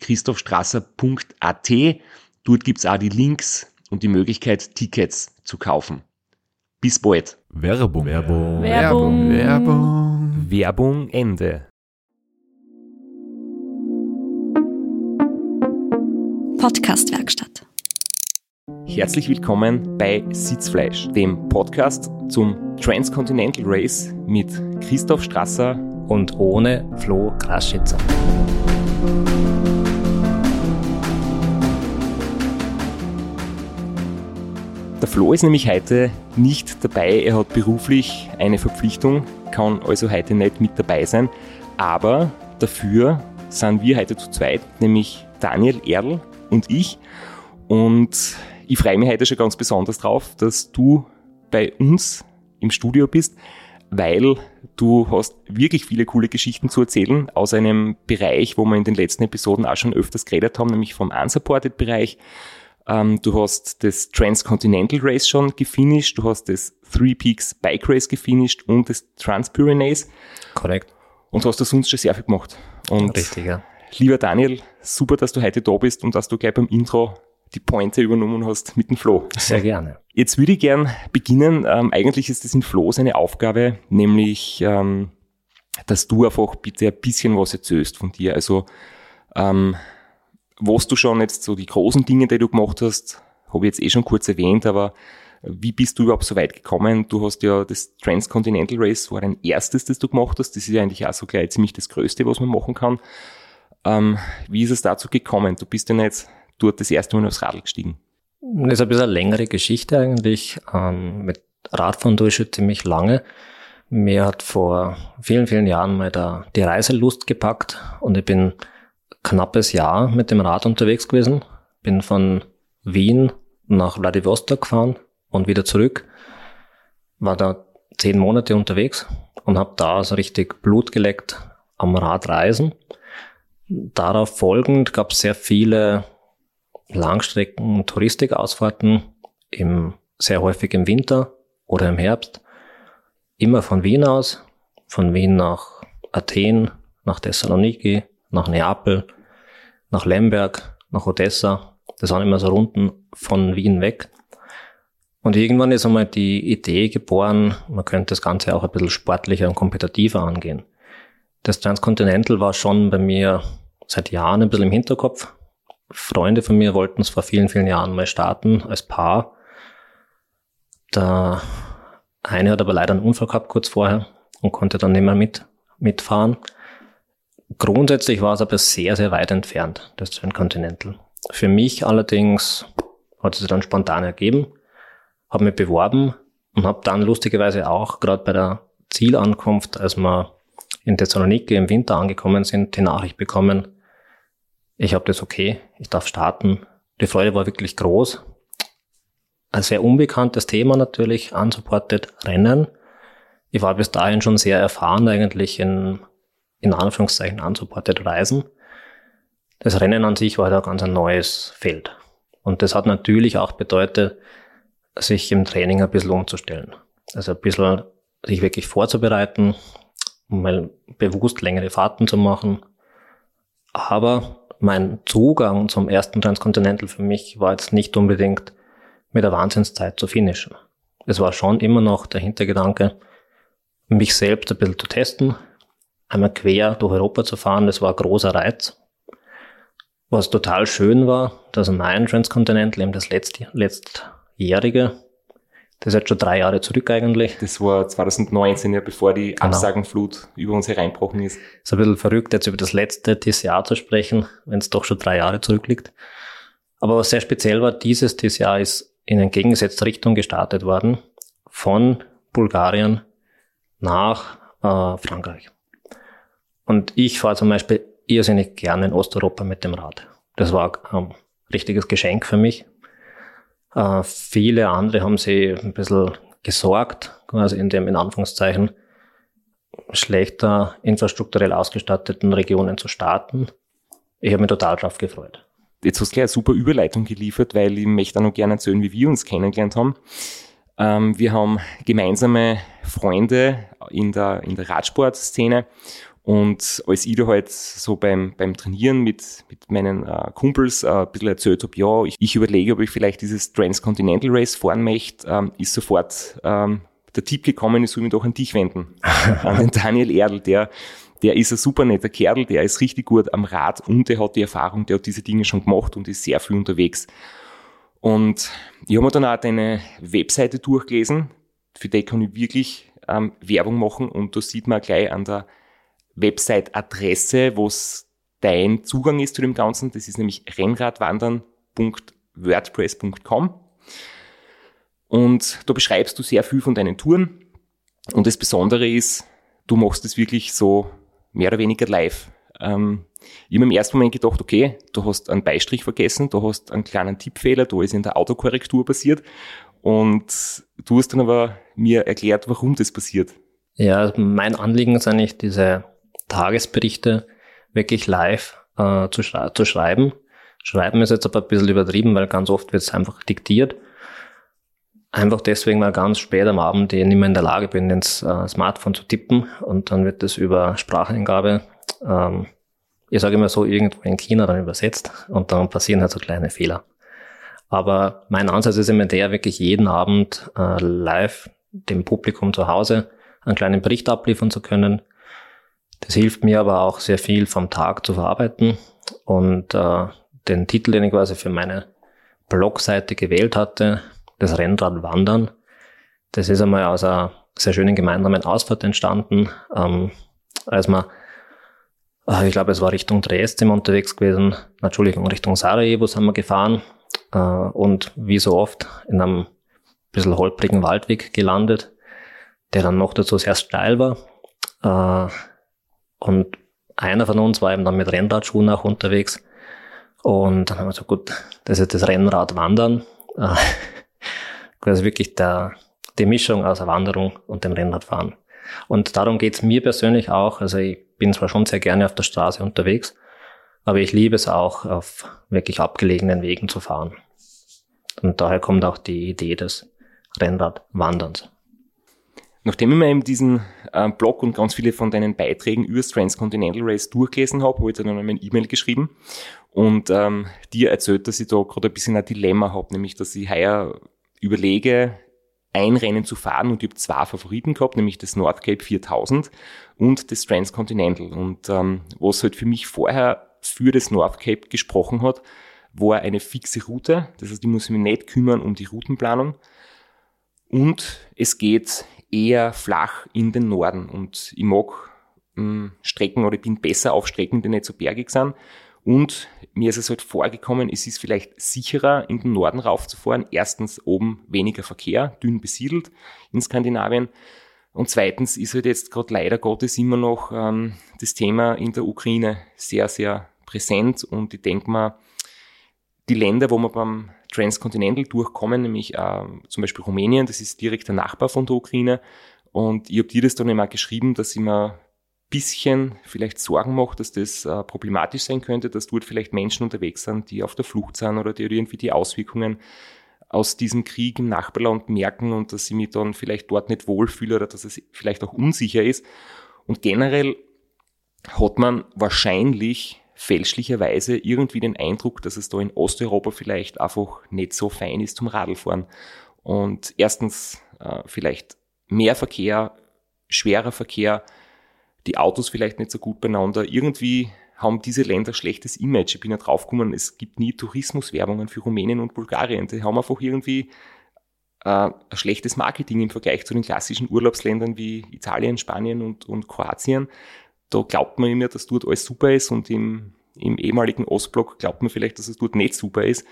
www.christophstrasser.at. Dort gibt's auch die Links und die Möglichkeit, Tickets zu kaufen. Bis bald. Werbung. Werbung. Werbung. Werbung. Werbung Ende. Podcastwerkstatt. Herzlich willkommen bei Sitzfleisch, dem Podcast zum Transcontinental Race mit Christoph Strasser. und ohne Flo Kraschitzer. Der Flo ist nämlich heute nicht dabei. Er hat beruflich eine Verpflichtung, kann also heute nicht mit dabei sein. Aber dafür sind wir heute zu zweit, nämlich Daniel Erl und ich. Und ich freue mich heute schon ganz besonders drauf, dass du bei uns im Studio bist, weil du hast wirklich viele coole Geschichten zu erzählen aus einem Bereich, wo wir in den letzten Episoden auch schon öfters geredet haben, nämlich vom Unsupported-Bereich. Ähm, du hast das Transcontinental Race schon gefinisht, du hast das Three Peaks Bike Race gefinisht und das Transpyrenees Korrekt. und du hast da sonst schon sehr viel gemacht. Und Richtig, ja. lieber Daniel, super, dass du heute da bist und dass du gleich beim Intro die Pointe übernommen hast mit dem Flo. Sehr gerne. Jetzt würde ich gern beginnen. Ähm, eigentlich ist es in Flo seine Aufgabe, nämlich, ähm, dass du einfach bitte ein bisschen was erzählst von dir. Also, ähm, was du schon jetzt so die großen Dinge, die du gemacht hast, habe ich jetzt eh schon kurz erwähnt, aber wie bist du überhaupt so weit gekommen? Du hast ja das Transcontinental Race war dein erstes, das du gemacht hast. Das ist ja eigentlich auch so gleich ziemlich das Größte, was man machen kann. Ähm, wie ist es dazu gekommen? Du bist ja nicht dort das erste Mal aufs Radl gestiegen. Das ist ein bisschen längere Geschichte eigentlich. Ähm, mit Radfahren tue ich schon ziemlich lange. Mir hat vor vielen, vielen Jahren mal da die Reiselust gepackt und ich bin knappes Jahr mit dem Rad unterwegs gewesen. Bin von Wien nach Vladivostok gefahren und wieder zurück. War da zehn Monate unterwegs und habe da so richtig Blut geleckt am Radreisen. Darauf folgend gab es sehr viele Langstrecken Touristikausfahrten im, sehr häufig im Winter oder im Herbst. Immer von Wien aus, von Wien nach Athen, nach Thessaloniki, nach Neapel, nach Lemberg, nach Odessa. Das waren immer so Runden von Wien weg. Und irgendwann ist einmal die Idee geboren, man könnte das Ganze auch ein bisschen sportlicher und kompetitiver angehen. Das Transcontinental war schon bei mir seit Jahren ein bisschen im Hinterkopf. Freunde von mir wollten es vor vielen, vielen Jahren mal starten als Paar. Der eine hat aber leider einen Unfall gehabt kurz vorher und konnte dann nicht mehr mit, mitfahren. Grundsätzlich war es aber sehr, sehr weit entfernt, das Transcontinental. Für mich allerdings hat es sich dann spontan ergeben, habe mich beworben und habe dann lustigerweise auch gerade bei der Zielankunft, als wir in Thessaloniki im Winter angekommen sind, die Nachricht bekommen, ich habe das okay, ich darf starten. Die Freude war wirklich groß. Ein sehr unbekanntes Thema natürlich, unsupported Rennen. Ich war bis dahin schon sehr erfahren eigentlich in, in Anführungszeichen unsupported Reisen. Das Rennen an sich war da ganz ein neues Feld. Und das hat natürlich auch bedeutet, sich im Training ein bisschen umzustellen. Also ein bisschen sich wirklich vorzubereiten, mal bewusst längere Fahrten zu machen. Aber mein Zugang zum ersten Transcontinental für mich war jetzt nicht unbedingt mit der Wahnsinnszeit zu finishen. Es war schon immer noch der Hintergedanke, mich selbst ein bisschen zu testen, einmal quer durch Europa zu fahren, das war ein großer Reiz. Was total schön war, dass mein Transcontinental, eben das letzte, letztjährige, das ist jetzt schon drei Jahre zurück eigentlich. Das war 2019, ja, bevor die Genau. Absagenflut über uns hereinbrochen ist. Ist ein bisschen verrückt, jetzt über das letzte TCA zu sprechen, wenn es doch schon drei Jahre zurückliegt. Aber was sehr speziell war, dieses TCA ist in entgegengesetzte Richtung gestartet worden, von Bulgarien nach äh, Frankreich. Und ich fahre zum Beispiel irrsinnig gerne in Osteuropa mit dem Rad. Das war ein richtiges Geschenk für mich. Äh, viele andere haben sich ein bisschen gesorgt, quasi in dem, in Anführungszeichen, schlechter infrastrukturell ausgestatteten Regionen zu starten. Ich habe mich total drauf gefreut. Jetzt hast du gleich eine super Überleitung geliefert, weil ich möchte auch noch gerne erzählen, wie wir uns kennengelernt haben. Ähm, wir haben gemeinsame Freunde in der, in der Radsportszene und als ich da halt so beim, beim Trainieren mit, mit meinen äh, Kumpels äh, ein bisschen erzählt habe, ja, ich, ich überlege, ob ich vielleicht dieses Transcontinental Race fahren möchte, ähm, ist sofort ähm, der Tipp gekommen, ich soll mich doch an dich wenden. an den Daniel Erdl, der, der ist ein super netter Kerl, der ist richtig gut am Rad und der hat die Erfahrung, der hat diese Dinge schon gemacht und ist sehr viel unterwegs. Und ich habe mir dann auch deine Webseite durchgelesen, für die kann ich wirklich ähm, Werbung machen und da sieht man gleich an der Website-Adresse, wo dein Zugang ist zu dem Ganzen. Das ist nämlich rennradwandern.wordpress.com. Und da beschreibst du sehr viel von deinen Touren. Und das Besondere ist, du machst es wirklich so mehr oder weniger live. Ähm, ich habe im ersten Moment gedacht, okay, du hast einen Beistrich vergessen, du hast einen kleinen Tippfehler, da ist in der Autokorrektur passiert. Und du hast dann aber mir erklärt, warum das passiert. Ja, mein Anliegen ist eigentlich, diese Tagesberichte wirklich live äh, zu, schrei zu schreiben. Schreiben ist jetzt aber ein bisschen übertrieben, weil ganz oft wird es einfach diktiert. Einfach deswegen, weil ganz spät am Abend ich nicht mehr in der Lage bin, ins äh, Smartphone zu tippen und dann wird das über Spracheingabe, ähm, ich sage immer so, irgendwo in China dann übersetzt und dann passieren halt so kleine Fehler. Aber mein Ansatz ist immer der, wirklich jeden Abend äh, live dem Publikum zu Hause einen kleinen Bericht abliefern zu können. Das hilft mir aber auch sehr viel vom Tag zu verarbeiten und äh, den Titel, den ich quasi für meine Blogseite gewählt hatte, das Rennrad Wandern, das ist einmal aus einer sehr schönen gemeinsamen Ausfahrt entstanden, ähm, als man, äh, ich glaube, es war Richtung Dresden unterwegs gewesen, Entschuldigung, Richtung Sarajevo sind wir gefahren äh, und wie so oft in einem bisschen holprigen Waldweg gelandet, der dann noch dazu sehr steil war. Äh, und einer von uns war eben dann mit Rennradschuhen auch unterwegs. Und dann haben wir gesagt, gut, das ist das Rennrad Wandern. Quasi wirklich der, die Mischung aus der Wanderung und dem Rennradfahren. Und darum geht's mir persönlich auch. Also ich bin zwar schon sehr gerne auf der Straße unterwegs, aber ich liebe es auch, auf wirklich abgelegenen Wegen zu fahren. Und daher kommt auch die Idee des Rennradwanderns. Nachdem ich mir eben diesen äh, Blog und ganz viele von deinen Beiträgen über das Transcontinental Race durchgelesen habe, habe ich dann einmal ein E-Mail geschrieben und ähm, dir erzählt, dass ich da gerade ein bisschen ein Dilemma habe, nämlich dass ich heuer überlege, ein Rennen zu fahren und ich habe zwei Favoriten gehabt, nämlich das Nordcape 4000 und das Transcontinental. Und ähm, was halt für mich vorher für das Nordcape gesprochen hat, war eine fixe Route. Das heißt, ich muss mich nicht kümmern um die Routenplanung. Und es geht eher flach in den Norden. Und ich mag mh, Strecken oder ich bin besser auf Strecken, die nicht so bergig sind. Und mir ist es halt vorgekommen, es ist vielleicht sicherer, in den Norden raufzufahren. Erstens oben weniger Verkehr, dünn besiedelt in Skandinavien. Und zweitens ist halt jetzt gerade leider Gottes immer noch ähm, das Thema in der Ukraine sehr, sehr präsent. Und ich denke mal, die Länder, wo wir beim Transcontinental durchkommen, nämlich äh, zum Beispiel Rumänien, das ist direkt der Nachbar von der Ukraine. Und ich habe dir das dann immer geschrieben, dass ich mir bisschen vielleicht Sorgen macht, dass das äh, problematisch sein könnte, dass dort vielleicht Menschen unterwegs sind, die auf der Flucht sind oder die irgendwie die Auswirkungen aus diesem Krieg im Nachbarland merken und dass ich mich dann vielleicht dort nicht wohlfühle oder dass es vielleicht auch unsicher ist. Und generell hat man wahrscheinlich fälschlicherweise irgendwie den Eindruck, dass es da in Osteuropa vielleicht einfach nicht so fein ist zum Radlfahren. Und erstens äh, vielleicht mehr Verkehr, schwerer Verkehr, die Autos vielleicht nicht so gut beieinander. Irgendwie haben diese Länder schlechtes Image. Ich bin ja draufgekommen, es gibt nie Tourismuswerbungen für Rumänien und Bulgarien. Die haben einfach irgendwie äh, ein schlechtes Marketing im Vergleich zu den klassischen Urlaubsländern wie Italien, Spanien und, und Kroatien. Da glaubt man immer, dass dort alles super ist und im, im ehemaligen Ostblock glaubt man vielleicht, dass es dort nicht super ist.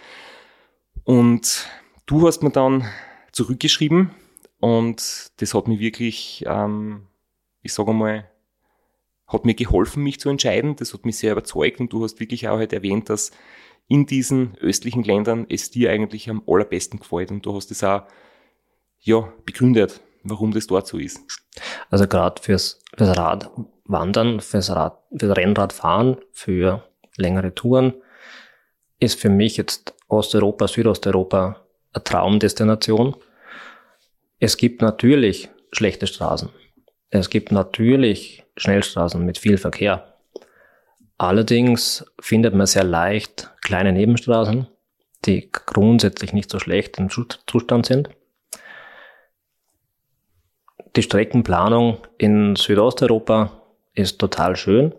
Und du hast mir dann zurückgeschrieben und das hat mich wirklich, ähm, ich sage mal, hat mir geholfen, mich zu entscheiden. Das hat mich sehr überzeugt und du hast wirklich auch halt erwähnt, dass in diesen östlichen Ländern es dir eigentlich am allerbesten gefällt und du hast es auch ja, begründet, warum das dort so ist. Also gerade fürs, fürs Radwandern, fürs, Rad, fürs Rennradfahren, für längere Touren ist für mich jetzt Osteuropa, Südosteuropa eine Traumdestination. Es gibt natürlich schlechte Straßen. Es gibt natürlich Schnellstraßen mit viel Verkehr. Allerdings findet man sehr leicht kleine Nebenstraßen, die grundsätzlich nicht so schlecht im Zustand sind. Die Streckenplanung in Südosteuropa ist total schön,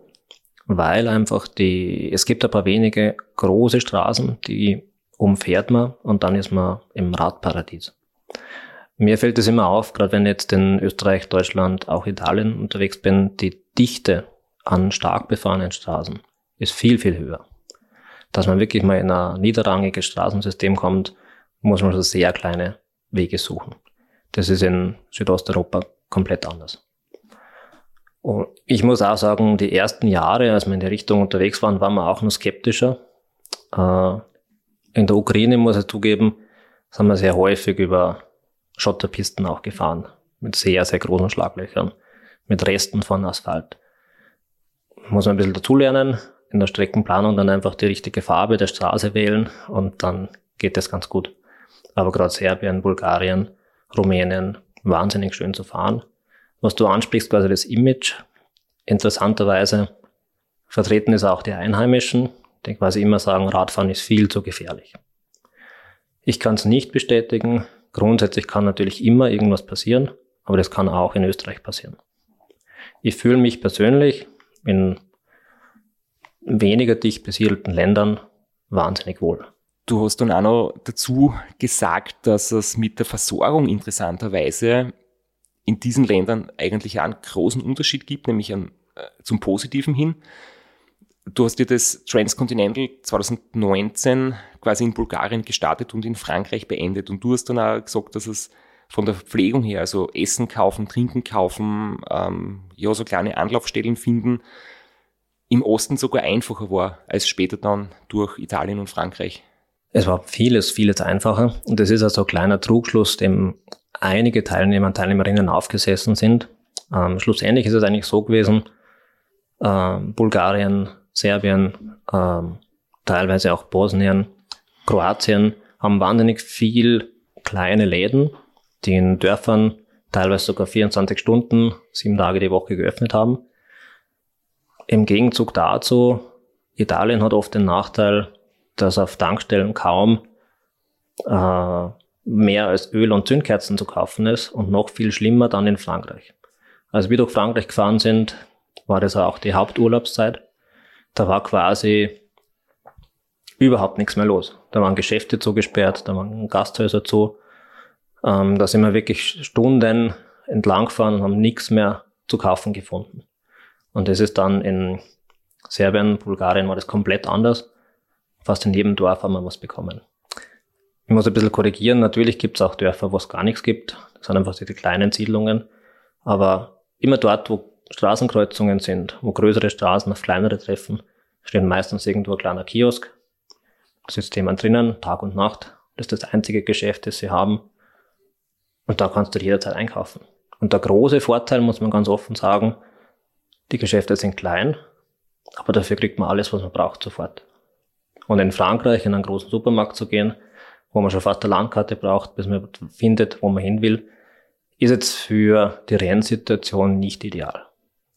weil einfach die, es gibt ein paar wenige große Straßen, die umfährt man und dann ist man im Radparadies. Mir fällt es immer auf, gerade wenn ich jetzt in Österreich, Deutschland, auch Italien unterwegs bin, die Dichte an stark befahrenen Straßen ist viel, viel höher. Dass man wirklich mal in ein niederrangiges Straßensystem kommt, muss man schon sehr kleine Wege suchen. Das ist in Südosteuropa komplett anders. Und ich muss auch sagen, die ersten Jahre, als wir in die Richtung unterwegs waren, waren wir auch noch skeptischer. Äh, in der Ukraine, muss ich zugeben, sind wir sehr häufig über Schotterpisten auch gefahren. Mit sehr, sehr großen Schlaglöchern. Mit Resten von Asphalt. Muss man ein bisschen dazulernen. In der Streckenplanung dann einfach die richtige Farbe der Straße wählen und dann geht das ganz gut. Aber gerade Serbien, Bulgarien, Rumänien, wahnsinnig schön zu fahren. Was du ansprichst, quasi das Image. Interessanterweise vertreten ist auch die Einheimischen, die quasi immer sagen, Radfahren ist viel zu gefährlich. Ich kann es nicht bestätigen. Grundsätzlich kann natürlich immer irgendwas passieren, aber das kann auch in Österreich passieren. Ich fühle mich persönlich in weniger dicht besiedelten Ländern wahnsinnig wohl. Du hast dann auch noch dazu gesagt, dass es mit der Versorgung interessanterweise in diesen Ländern eigentlich einen großen Unterschied gibt, nämlich einen, äh, zum Positiven hin. Du hast dir das Transcontinental 2019 quasi in Bulgarien gestartet und in Frankreich beendet. Und du hast dann auch gesagt, dass es von der Verpflegung her, also Essen kaufen, Trinken kaufen, ähm, ja, so kleine Anlaufstellen finden, im Osten sogar einfacher war als später dann durch Italien und Frankreich. Es war vieles, vieles einfacher. Und das ist also ein kleiner Trugschluss, dem einige Teilnehmer und Teilnehmerinnen aufgesessen sind. Ähm, schlussendlich ist es eigentlich so gewesen, ähm, Bulgarien, Serbien, ähm, teilweise auch Bosnien, Kroatien haben wahnsinnig viel kleine Läden, die in Dörfern teilweise sogar 24 Stunden, sieben Tage die Woche geöffnet haben. Im Gegenzug dazu, Italien hat oft den Nachteil, dass auf Tankstellen kaum äh, mehr als Öl und Zündkerzen zu kaufen ist und noch viel schlimmer dann in Frankreich. Als wir durch Frankreich gefahren sind, war das auch die Haupturlaubszeit. Da war quasi überhaupt nichts mehr los. Da waren Geschäfte zugesperrt, da waren Gasthäuser zu. Ähm, da sind wir wirklich Stunden entlang gefahren und haben nichts mehr zu kaufen gefunden. Und das ist dann in Serbien, Bulgarien war das komplett anders. Fast in jedem Dorf haben wir was bekommen. Ich muss ein bisschen korrigieren. Natürlich gibt es auch Dörfer, wo es gar nichts gibt. Das sind einfach die kleinen Siedlungen. Aber immer dort, wo Straßenkreuzungen sind, wo größere Straßen auf kleinere treffen, steht meistens irgendwo ein kleiner Kiosk. Da sitzt jemand drinnen, Tag und Nacht. Das ist das einzige Geschäft, das sie haben. Und da kannst du jederzeit einkaufen. Und der große Vorteil, muss man ganz offen sagen, die Geschäfte sind klein, aber dafür kriegt man alles, was man braucht, sofort. Und in Frankreich in einen großen Supermarkt zu gehen, wo man schon fast eine Landkarte braucht, bis man findet, wo man hin will, ist jetzt für die Rennsituation nicht ideal.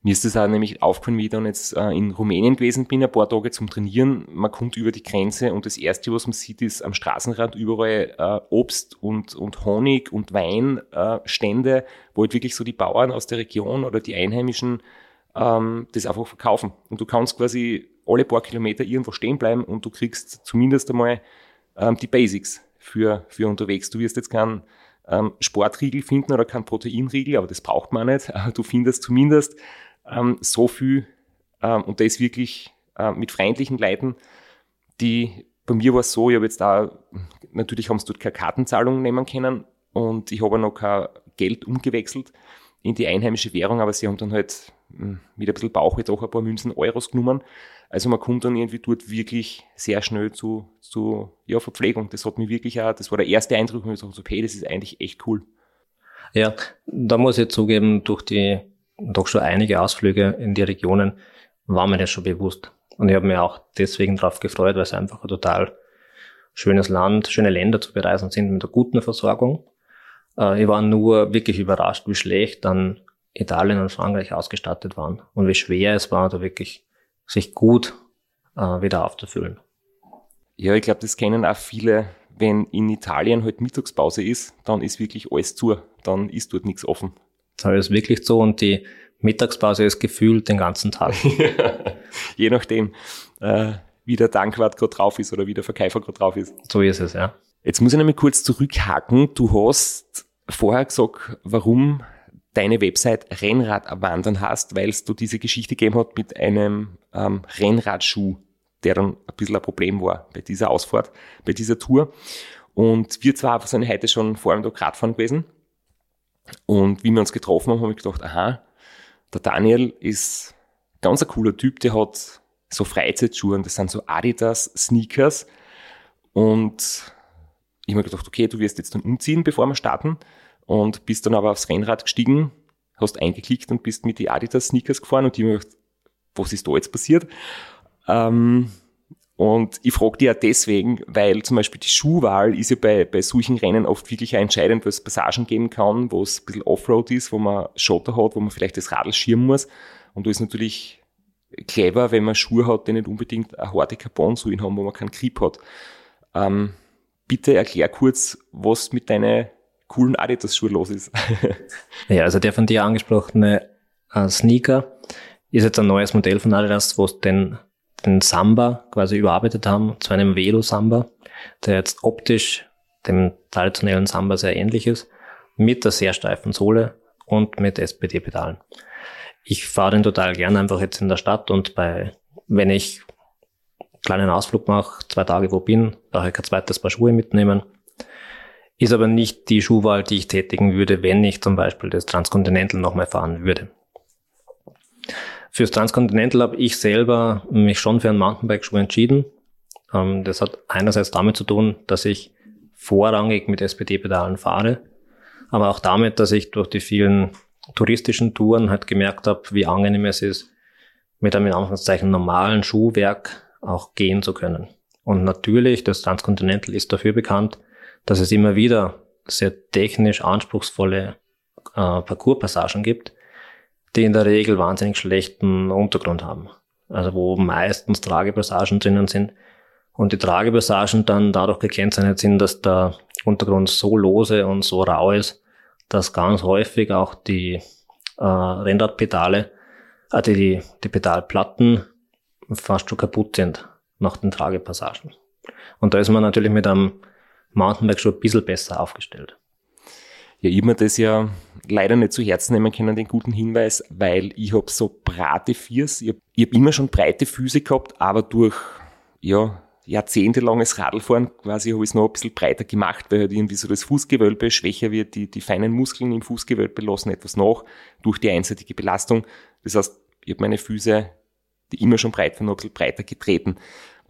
Mir ist das auch nämlich aufgefallen, wie ich dann jetzt äh, in Rumänien gewesen bin, ein paar Tage zum Trainieren. Man kommt über die Grenze und das Erste, was man sieht, ist am Straßenrand überall äh, Obst und, und Honig und Weinstände, äh, wo halt wirklich so die Bauern aus der Region oder die Einheimischen ähm, das einfach verkaufen. Und du kannst quasi alle paar Kilometer irgendwo stehen bleiben und du kriegst zumindest einmal ähm, die Basics für, für unterwegs. Du wirst jetzt keinen ähm, Sportriegel finden oder keinen Proteinriegel, aber das braucht man nicht. Du findest zumindest ähm, so viel ähm, und das wirklich äh, mit freundlichen Leuten, die bei mir war es so, ich habe jetzt da, natürlich haben sie dort keine Kartenzahlung nehmen können und ich habe noch kein Geld umgewechselt in die einheimische Währung, aber sie haben dann halt hm, mit ein bisschen Bauch jetzt auch ein paar Münzen Euros genommen. Also man kommt dann irgendwie dort wirklich sehr schnell zu, zu ja, Verpflegung. Das hat mich wirklich auch, das war der erste Eindruck, wo ich gesagt hey, das ist eigentlich echt cool. Ja, da muss ich zugeben, durch die doch schon einige Ausflüge in die Regionen war mir das schon bewusst. Und ich habe mir auch deswegen darauf gefreut, weil es einfach ein total schönes Land, schöne Länder zu bereisen sind mit einer guten Versorgung. Äh, ich war nur wirklich überrascht, wie schlecht dann Italien und Frankreich ausgestattet waren und wie schwer es war, da wirklich sich gut äh, wieder aufzufüllen. Ja, ich glaube, das kennen auch viele. Wenn in Italien halt Mittagspause ist, dann ist wirklich alles zu. Dann ist dort nichts offen. Da ist wirklich so und die Mittagspause ist gefühlt den ganzen Tag. Je nachdem, äh, wie der Tankwart gerade drauf ist oder wie der Verkäufer gerade drauf ist. So ist es, ja. Jetzt muss ich nämlich kurz zurückhaken. Du hast vorher gesagt, warum deine Website Rennrad erwandern hast, weil du diese Geschichte gegeben hat mit einem ähm, Rennradschuh, der dann ein bisschen ein Problem war bei dieser Ausfahrt, bei dieser Tour. Und wir zwar sind heute schon vor allem da Radfahren gewesen. Und wie wir uns getroffen haben, habe ich gedacht, aha, der Daniel ist ganz ein cooler Typ, der hat so Freizeitschuhe, das sind so Adidas Sneakers. Und ich habe mir gedacht, okay, du wirst jetzt dann umziehen, bevor wir starten. Und bist dann aber aufs Rennrad gestiegen, hast eingeklickt und bist mit die Adidas Sneakers gefahren und ich mir gedacht, was ist da jetzt passiert? Ähm, und ich frage dich ja deswegen, weil zum Beispiel die Schuhwahl ist ja bei, bei solchen Rennen oft wirklich entscheidend, weil es Passagen geben kann, wo es ein bisschen Offroad ist, wo man Schotter hat, wo man vielleicht das Radl schirmen muss. Und da ist natürlich clever, wenn man Schuhe hat, die nicht unbedingt eine harte Carbon-Sohlen haben, wo man keinen Grip hat. Ähm, bitte erklär kurz, was mit deinen coolen Adidas-Schuhe los ist. ja, also der von dir angesprochene äh, Sneaker ist jetzt ein neues Modell von Adidas, wo den den Samba quasi überarbeitet haben zu einem Velo Samba, der jetzt optisch dem traditionellen Samba sehr ähnlich ist, mit der sehr steifen Sohle und mit SPD-Pedalen. Ich fahre den total gerne einfach jetzt in der Stadt und bei, wenn ich einen kleinen Ausflug mache, zwei Tage wo bin, brauche ich kein zweites Paar Schuhe mitnehmen. Ist aber nicht die Schuhwahl, die ich tätigen würde, wenn ich zum Beispiel das Transcontinental nochmal fahren würde. Fürs Transcontinental habe ich selber mich schon für einen Mountainbike-Schuh entschieden. Ähm, das hat einerseits damit zu tun, dass ich vorrangig mit SPD-Pedalen fahre, aber auch damit, dass ich durch die vielen touristischen Touren halt gemerkt habe, wie angenehm es ist, mit einem in Anführungszeichen normalen Schuhwerk auch gehen zu können. Und natürlich, das Transcontinental ist dafür bekannt, dass es immer wieder sehr technisch anspruchsvolle äh, Parcourspassagen gibt, die in der Regel wahnsinnig schlechten Untergrund haben. Also wo meistens Tragepassagen drinnen sind und die Tragepassagen dann dadurch gekennzeichnet sind, dass der Untergrund so lose und so rau ist, dass ganz häufig auch die äh, Rennradpedale, äh, die, die Pedalplatten fast schon kaputt sind nach den Tragepassagen. Und da ist man natürlich mit einem Mountainbike schon ein bisschen besser aufgestellt. Ja, ich mir das ja leider nicht zu Herzen nehmen können, den guten Hinweis, weil ich habe so breite Fiers. Ich habe hab immer schon breite Füße gehabt, aber durch ja, jahrzehntelanges Radlfahren quasi habe ich es noch ein bisschen breiter gemacht, weil halt irgendwie so das Fußgewölbe schwächer wird, die, die feinen Muskeln im Fußgewölbe lassen etwas nach durch die einseitige Belastung. Das heißt, ich habe meine Füße, die immer schon breit waren, noch ein bisschen breiter getreten.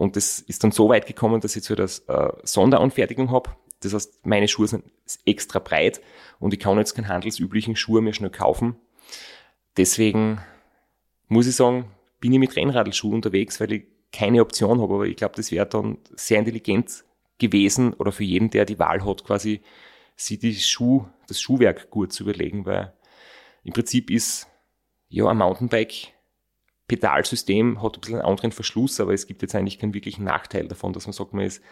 Und das ist dann so weit gekommen, dass ich jetzt so das äh, Sonderanfertigung habe. Das heißt, meine Schuhe sind extra breit und ich kann jetzt keinen handelsüblichen Schuh mehr schnell kaufen. Deswegen muss ich sagen, bin ich mit Rennradelschuhen unterwegs, weil ich keine Option habe. Aber ich glaube, das wäre dann sehr intelligent gewesen oder für jeden, der die Wahl hat, quasi sich die Schuh, das Schuhwerk gut zu überlegen, weil im Prinzip ist ja ein Mountainbike Pedalsystem hat ein bisschen einen anderen Verschluss, aber es gibt jetzt eigentlich keinen wirklichen Nachteil davon, dass man sagt, man ist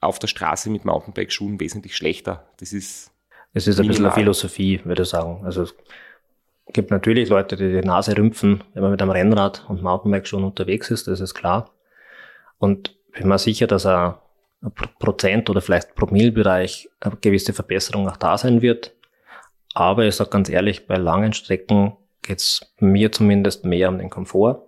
auf der Straße mit Mountainbike-Schuhen wesentlich schlechter. Das ist. Es ist ein bisschen eine Philosophie, würde ich sagen. Also gibt natürlich Leute, die die Nase rümpfen, wenn man mit einem Rennrad und Mountainbike schon unterwegs ist, das ist klar. Und bin mir sicher, dass ein Prozent oder vielleicht Promillbereich eine gewisse Verbesserung auch da sein wird. Aber ich sage ganz ehrlich, bei langen Strecken geht es mir zumindest mehr um den Komfort.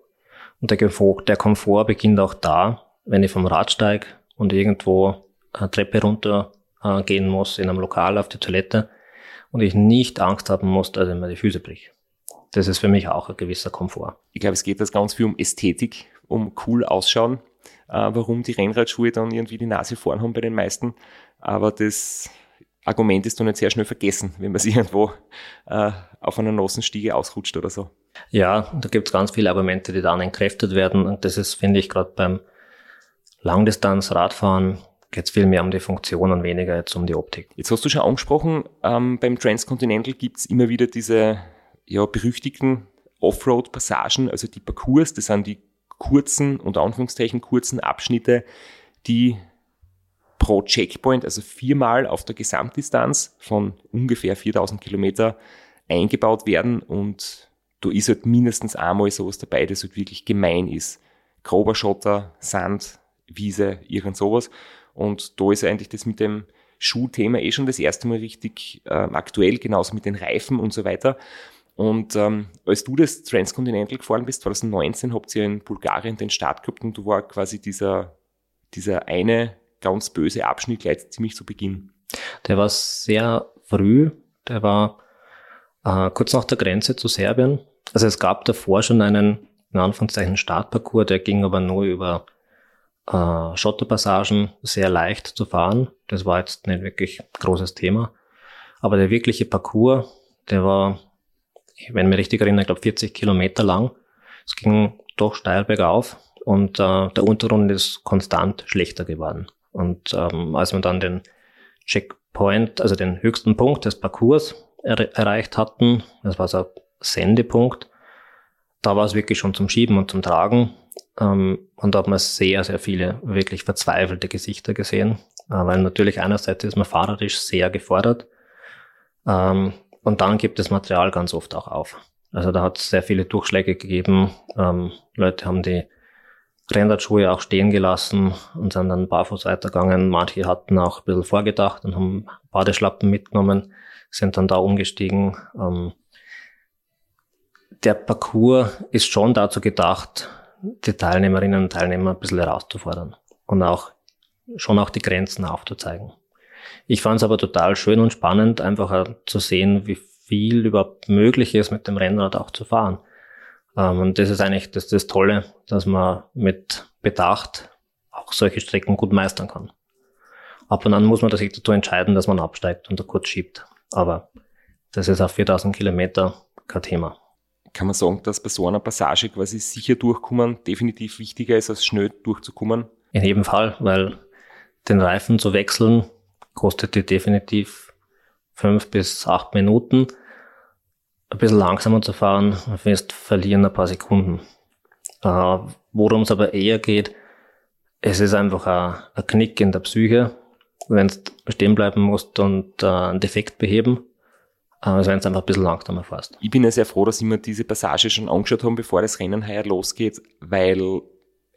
Und der Komfort, der Komfort beginnt auch da, wenn ich vom Rad steige und irgendwo eine Treppe runter äh, gehen muss, in einem Lokal auf die Toilette und ich nicht Angst haben muss, dass ich mir die Füße brich. Das ist für mich auch ein gewisser Komfort. Ich glaube, es geht das ganz viel um Ästhetik, um cool ausschauen, äh, warum die Rennradschuhe dann irgendwie die Nase vorn haben bei den meisten. Aber das Argument ist dann nicht sehr schnell vergessen, wenn man sich irgendwo äh, auf einer nassen Stiege ausrutscht oder so. Ja, da gibt es ganz viele Argumente, die dann entkräftet werden. Und das ist, finde ich, gerade beim Langdistanz-Radfahren geht es viel mehr um die Funktion und weniger jetzt um die Optik. Jetzt hast du schon angesprochen, ähm, beim Transcontinental gibt es immer wieder diese ja, berüchtigten Offroad-Passagen, also die Parcours, das sind die kurzen, unter Anführungszeichen kurzen Abschnitte, die pro Checkpoint, also viermal auf der Gesamtdistanz von ungefähr 4000 Kilometer eingebaut werden und da ist halt mindestens einmal sowas dabei, das halt wirklich gemein ist. Grober Schotter, Sand, Wiese, irgend sowas. Und da ist eigentlich das mit dem Schuhthema eh schon das erste Mal richtig äh, aktuell, genauso mit den Reifen und so weiter. Und ähm, als du das Transcontinental gefahren bist, 2019, habt ihr in Bulgarien den Start gehabt und du war quasi dieser, dieser eine ganz böse Abschnitt gleich ziemlich zu Beginn. Der war sehr früh, der war äh, kurz nach der Grenze zu Serbien. Also es gab davor schon einen, in Anführungszeichen, Startparcours, der ging aber nur über äh, Schotterpassagen sehr leicht zu fahren. Das war jetzt nicht wirklich großes Thema. Aber der wirkliche Parcours, der war wenn ich mich richtig erinnere, ich glaube 40 Kilometer lang. Es ging doch steil bergauf und äh, der Untergrund ist konstant schlechter geworden. Und ähm, als wir dann den Checkpoint, also den höchsten Punkt des Parcours er erreicht hatten, das war so ein Sendepunkt, da war es wirklich schon zum Schieben und zum Tragen. Ähm, und da hat man sehr, sehr viele wirklich verzweifelte Gesichter gesehen, äh, weil natürlich einerseits ist man fahrerisch sehr gefordert. Ähm, und dann gibt das Material ganz oft auch auf. Also da hat es sehr viele Durchschläge gegeben. Ähm, Leute haben die Rennradschuhe auch stehen gelassen und sind dann barfuß weitergegangen. Manche hatten auch ein bisschen vorgedacht und haben Badeschlappen mitgenommen, sind dann da umgestiegen. Ähm, der Parcours ist schon dazu gedacht, die Teilnehmerinnen und Teilnehmer ein bisschen herauszufordern und auch schon auch die Grenzen aufzuzeigen. Ich fand es aber total schön und spannend, einfach zu sehen, wie viel überhaupt möglich ist, mit dem Rennrad auch zu fahren. Ähm, und das ist eigentlich das, das Tolle, dass man mit Bedacht auch solche Strecken gut meistern kann. Ab und an muss man sich dazu entscheiden, dass man absteigt und da kurz schiebt. Aber das ist auf 4000 Kilometer kein Thema. Kann man sagen, dass bei so einer Passage quasi sicher durchkommen definitiv wichtiger ist, als schnell durchzukommen? In jedem Fall, weil den Reifen zu wechseln kostet dir definitiv fünf bis acht Minuten. Ein bisschen langsamer zu fahren, wirst verlieren ein paar Sekunden. Äh, Worum es aber eher geht, es ist einfach ein, ein Knick in der Psyche, wenn du stehen bleiben musst und äh, einen Defekt beheben, äh, also wenn du einfach ein bisschen langsamer fährst. Ich bin ja sehr froh, dass ich mir diese Passage schon angeschaut habe, bevor das Rennen heuer losgeht, weil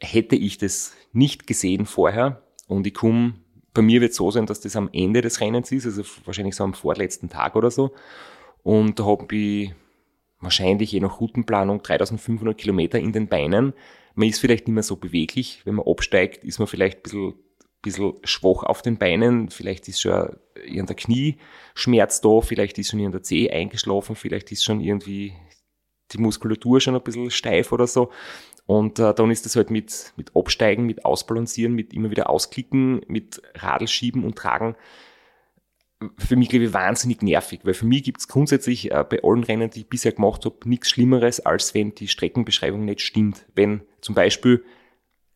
hätte ich das nicht gesehen vorher und ich komme bei mir wird es so sein, dass das am Ende des Rennens ist, also wahrscheinlich so am vorletzten Tag oder so. Und da habe ich wahrscheinlich je nach Routenplanung 3500 Kilometer in den Beinen. Man ist vielleicht nicht mehr so beweglich. Wenn man absteigt, ist man vielleicht ein bisschen, bisschen schwach auf den Beinen. Vielleicht ist schon irgendein Knieschmerz da, vielleicht ist schon irgendein Zeh eingeschlafen, vielleicht ist schon irgendwie die Muskulatur schon ein bisschen steif oder so. Und äh, dann ist das halt mit, mit Absteigen, mit Ausbalancieren, mit immer wieder Ausklicken, mit Radelschieben und Tragen für mich, glaube ich, wahnsinnig nervig, weil für mich gibt es grundsätzlich äh, bei allen Rennen, die ich bisher gemacht habe, nichts Schlimmeres, als wenn die Streckenbeschreibung nicht stimmt. Wenn zum Beispiel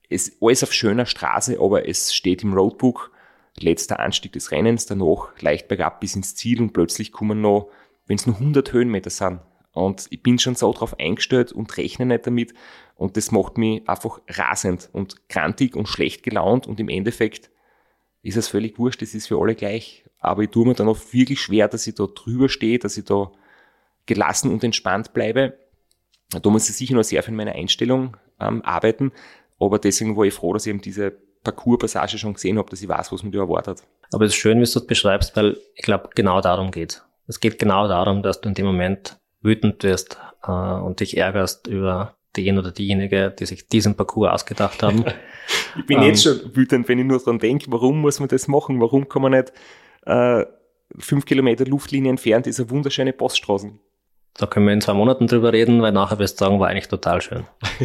es alles auf schöner Straße, aber es steht im Roadbook, letzter Anstieg des Rennens, danach leicht bergab bis ins Ziel und plötzlich kommen noch, wenn es nur 100 Höhenmeter sind, und ich bin schon so drauf eingestellt und rechne nicht damit. Und das macht mich einfach rasend und krantig und schlecht gelaunt. Und im Endeffekt ist es völlig wurscht, es ist für alle gleich. Aber ich tue mir dann auch wirklich schwer, dass ich da drüber stehe, dass ich da gelassen und entspannt bleibe. Da muss ich sicher noch sehr viel in meiner Einstellung ähm, arbeiten, aber deswegen war ich froh, dass ich eben diese Parcours-Passage schon gesehen habe, dass ich weiß, was mich da erwartet. Aber es ist schön, wie du es beschreibst, weil ich glaube, genau darum geht. Es geht genau darum, dass du in dem Moment wütend wirst äh, und dich ärgerst über den oder diejenige, die sich diesen Parcours ausgedacht haben. ich bin ähm, jetzt schon wütend, wenn ich nur dran denke, warum muss man das machen? Warum kann man nicht äh, fünf Kilometer Luftlinie entfernt diese wunderschöne Poststraßen? Da können wir in zwei Monaten drüber reden, weil nachher wirst du sagen, war eigentlich total schön.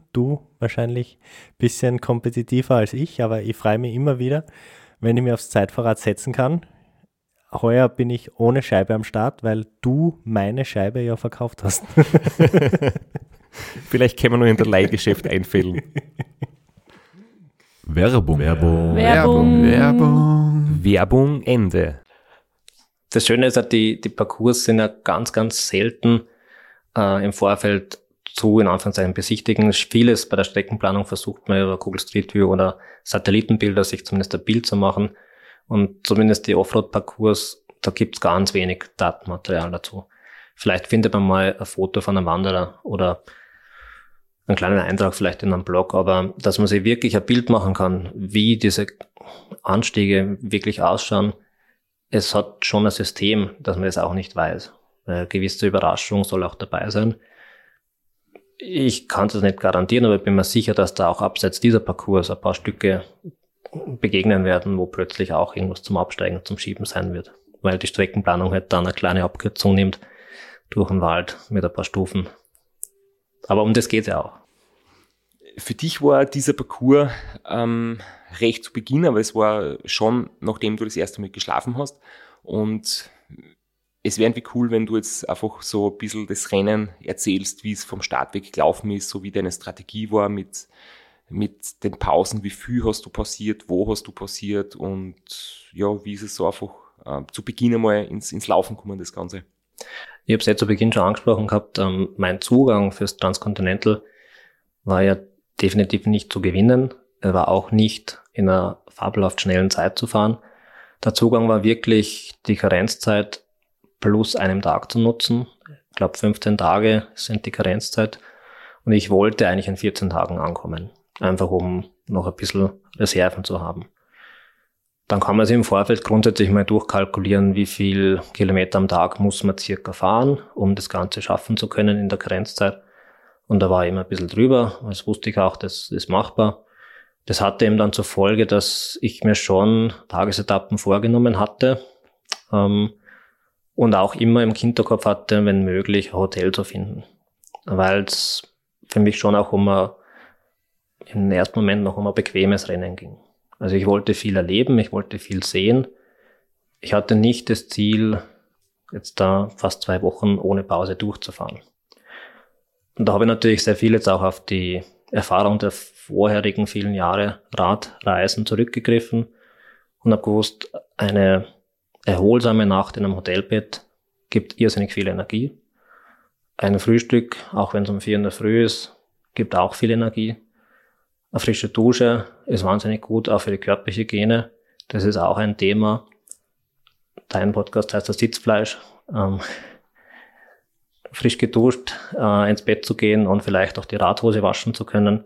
Du wahrscheinlich ein bisschen kompetitiver als ich, aber ich freue mich immer wieder, wenn ich mir aufs Zeitfahrrad setzen kann heuer bin ich ohne Scheibe am Start, weil du meine Scheibe ja verkauft hast. Vielleicht können wir nur in der Leihgeschäft einfällen. Werbung. Werbung. Werbung. Werbung. Werbung Ende. Das Schöne ist die, die Parcours sind ja ganz, ganz selten äh, im Vorfeld zu, in Anführungszeichen, besichtigen. Vieles bei der Streckenplanung versucht man über Google Street View oder Satellitenbilder sich zumindest ein Bild zu machen. Und zumindest die Offroad-Parcours, da gibt's ganz wenig Datenmaterial dazu. Vielleicht findet man mal ein Foto von einem Wanderer oder einen kleinen Eintrag vielleicht in einem Blog, aber dass man sich wirklich ein Bild machen kann, wie diese Anstiege wirklich ausschauen, es hat schon ein System, dass man das auch nicht weiß. Eine gewisse Überraschung soll auch dabei sein. Ich kann es nicht garantieren, aber ich bin mir sicher, dass da auch abseits dieser Parcours ein paar Stücke begegnen werden, wo plötzlich auch irgendwas zum Absteigen, zum Schieben sein wird. Weil die Streckenplanung halt dann eine kleine Abkürzung nimmt durch den Wald mit ein paar Stufen. Aber um das geht ja auch. Für dich war dieser Parcours ähm, recht zu Beginn, aber es war schon, nachdem du das erste Mal geschlafen hast. Und es wäre irgendwie cool, wenn du jetzt einfach so ein bisschen das Rennen erzählst, wie es vom Startweg gelaufen ist, so wie deine Strategie war mit mit den Pausen, wie viel hast du passiert, wo hast du passiert und ja, wie ist es so einfach äh, zu Beginn einmal ins, ins Laufen kommen, das Ganze? Ich habe es ja zu Beginn schon angesprochen gehabt, ähm, mein Zugang fürs Transcontinental war ja definitiv nicht zu gewinnen. Er war auch nicht in einer fabelhaft schnellen Zeit zu fahren. Der Zugang war wirklich die Karenzzeit plus einem Tag zu nutzen. Ich glaube, 15 Tage sind die Karenzzeit. Und ich wollte eigentlich in 14 Tagen ankommen. Einfach um noch ein bisschen Reserven zu haben. Dann kann man sich im Vorfeld grundsätzlich mal durchkalkulieren, wie viel Kilometer am Tag muss man circa fahren, um das Ganze schaffen zu können in der Karenzzeit. Und da war ich immer ein bisschen drüber. Das wusste ich auch, das ist machbar. Das hatte eben dann zur Folge, dass ich mir schon Tagesetappen vorgenommen hatte ähm, und auch immer im Hinterkopf hatte, wenn möglich, ein Hotel zu finden. Weil es für mich schon auch ein, im ersten Moment noch ein bequemes Rennen ging. Also ich wollte viel erleben, ich wollte viel sehen. Ich hatte nicht das Ziel, jetzt da fast zwei Wochen ohne Pause durchzufahren. Und da habe ich natürlich sehr viel jetzt auch auf die Erfahrung der vorherigen vielen Jahre Radreisen zurückgegriffen und habe gewusst, eine erholsame Nacht in einem Hotelbett gibt irrsinnig viel Energie. Ein Frühstück, auch wenn es um vier in der Früh ist, gibt auch viel Energie. Eine frische Dusche ist wahnsinnig gut, auch für die körperliche Hygiene. Das ist auch ein Thema. Dein Podcast heißt das Sitzfleisch. Ähm, frisch geduscht äh, ins Bett zu gehen und vielleicht auch die Radhose waschen zu können.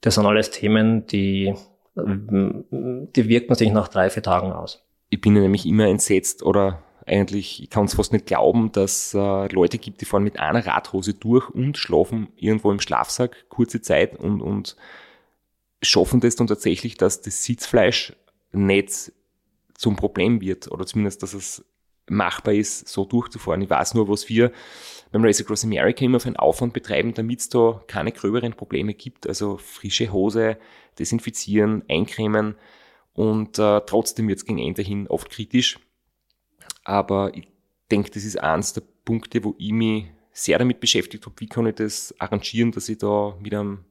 Das sind alles Themen, die, die wirken sich nach drei, vier Tagen aus. Ich bin nämlich immer entsetzt oder eigentlich, ich kann es fast nicht glauben, dass äh, Leute gibt, die fahren mit einer Radhose durch und schlafen irgendwo im Schlafsack kurze Zeit und, und schaffen das dann tatsächlich, dass das Sitzfleisch nicht zum Problem wird oder zumindest, dass es machbar ist, so durchzufahren. Ich weiß nur, was wir beim Race Across America immer für einen Aufwand betreiben, damit es da keine gröberen Probleme gibt. Also frische Hose, desinfizieren, eincremen und äh, trotzdem es gegen Ende hin oft kritisch. Aber ich denke, das ist eins der Punkte, wo ich mich sehr damit beschäftigt habe, wie kann ich das arrangieren, dass ich da mit einem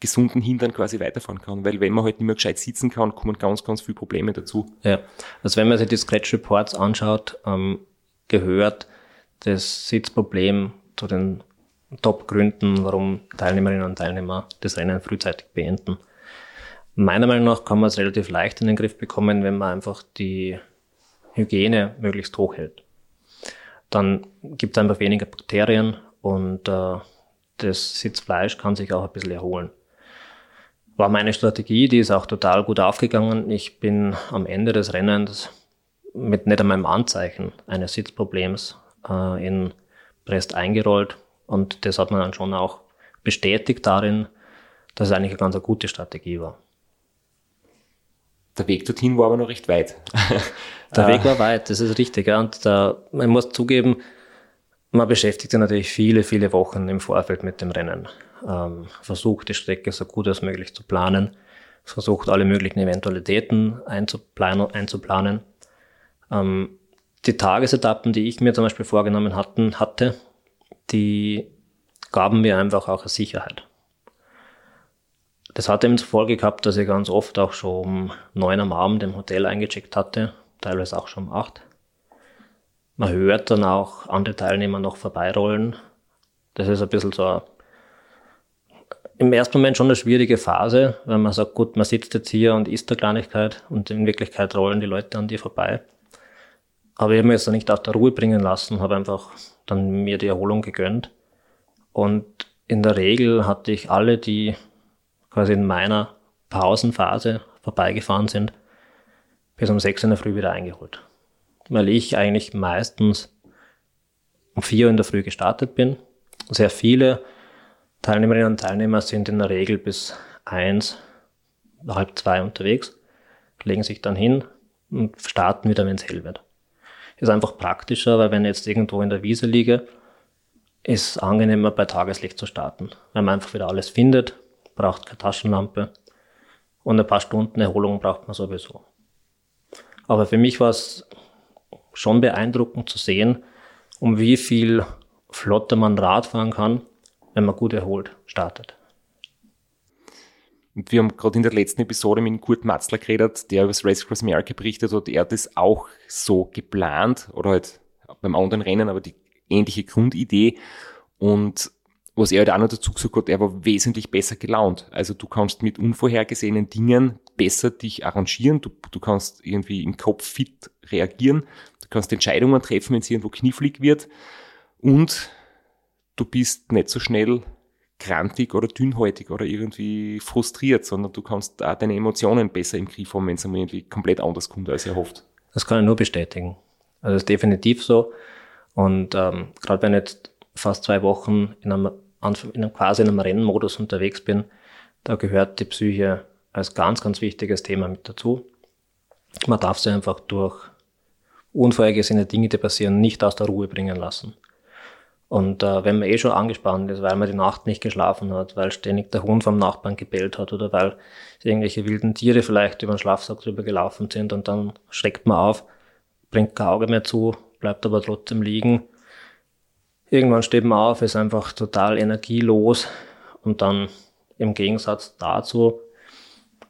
gesunden Hintern quasi weiterfahren kann. Weil wenn man halt nicht mehr gescheit sitzen kann, kommen ganz, ganz viele Probleme dazu. Ja, also wenn man sich die Scratch Reports anschaut, ähm, gehört das Sitzproblem zu den Top-Gründen, warum Teilnehmerinnen und Teilnehmer das Rennen frühzeitig beenden. Meiner Meinung nach kann man es relativ leicht in den Griff bekommen, wenn man einfach die Hygiene möglichst hoch hält. Dann gibt es einfach weniger Bakterien und äh, das Sitzfleisch kann sich auch ein bisschen erholen. War meine Strategie, die ist auch total gut aufgegangen. Ich bin am Ende des Rennens mit nicht einmal einem Anzeichen eines Sitzproblems äh, in Brest eingerollt und das hat man dann schon auch bestätigt darin, dass es eigentlich eine ganz gute Strategie war. Der Weg dorthin war aber noch recht weit. Der Weg war weit, das ist richtig. Ja. Und da, man muss zugeben, man beschäftigt sich natürlich viele, viele Wochen im Vorfeld mit dem Rennen. Ähm, versucht die Strecke so gut als möglich zu planen, versucht alle möglichen Eventualitäten einzuplanen. einzuplanen. Ähm, die Tagesetappen, die ich mir zum Beispiel vorgenommen hatten, hatte, die gaben mir einfach auch eine Sicherheit. Das hat eben zur Folge gehabt, dass ich ganz oft auch schon um neun am Abend im Hotel eingecheckt hatte, teilweise auch schon um acht. Man hört dann auch andere Teilnehmer noch vorbeirollen. Das ist ein bisschen so eine, im ersten Moment schon eine schwierige Phase, weil man sagt, gut, man sitzt jetzt hier und isst eine Kleinigkeit und in Wirklichkeit rollen die Leute an dir vorbei. Aber ich habe mich jetzt nicht aus der Ruhe bringen lassen, habe einfach dann mir die Erholung gegönnt. Und in der Regel hatte ich alle, die quasi in meiner Pausenphase vorbeigefahren sind, bis um sechs in der Früh wieder eingeholt. Weil ich eigentlich meistens um vier in der Früh gestartet bin. Sehr viele Teilnehmerinnen und Teilnehmer sind in der Regel bis eins, halb zwei unterwegs, legen sich dann hin und starten wieder, wenn es hell wird. Ist einfach praktischer, weil wenn ich jetzt irgendwo in der Wiese liege, ist angenehmer bei Tageslicht zu starten, weil man einfach wieder alles findet, braucht keine Taschenlampe und ein paar Stunden Erholung braucht man sowieso. Aber für mich war es schon beeindruckend zu sehen, um wie viel flotter man Rad fahren kann, wenn man gut erholt startet. Und wir haben gerade in der letzten Episode mit Kurt Matzler geredet, der über das Race Across America berichtet hat. Er hat das auch so geplant oder halt beim anderen Rennen, aber die ähnliche Grundidee. Und was er halt auch noch dazu gesagt hat, er war wesentlich besser gelaunt. Also du kannst mit unvorhergesehenen Dingen besser dich arrangieren. Du, du kannst irgendwie im Kopf fit reagieren. Du kannst Entscheidungen treffen, wenn es irgendwo knifflig wird. Und du bist nicht so schnell krantig oder dünnhäutig oder irgendwie frustriert, sondern du kannst auch deine Emotionen besser im Griff haben, wenn es einmal irgendwie komplett anders kommt, als erhofft. Das kann ich nur bestätigen. Also das ist definitiv so. Und ähm, gerade wenn jetzt fast zwei Wochen in einem, in einem quasi in einem Rennmodus unterwegs bin, da gehört die Psyche als ganz, ganz wichtiges Thema mit dazu. Man darf sie einfach durch unvorhergesehene Dinge, die passieren, nicht aus der Ruhe bringen lassen. Und äh, wenn man eh schon angespannt ist, weil man die Nacht nicht geschlafen hat, weil ständig der Hund vom Nachbarn gebellt hat oder weil irgendwelche wilden Tiere vielleicht über den Schlafsack drüber gelaufen sind und dann schreckt man auf, bringt kein Auge mehr zu, bleibt aber trotzdem liegen. Irgendwann steht man auf, ist einfach total energielos und dann im Gegensatz dazu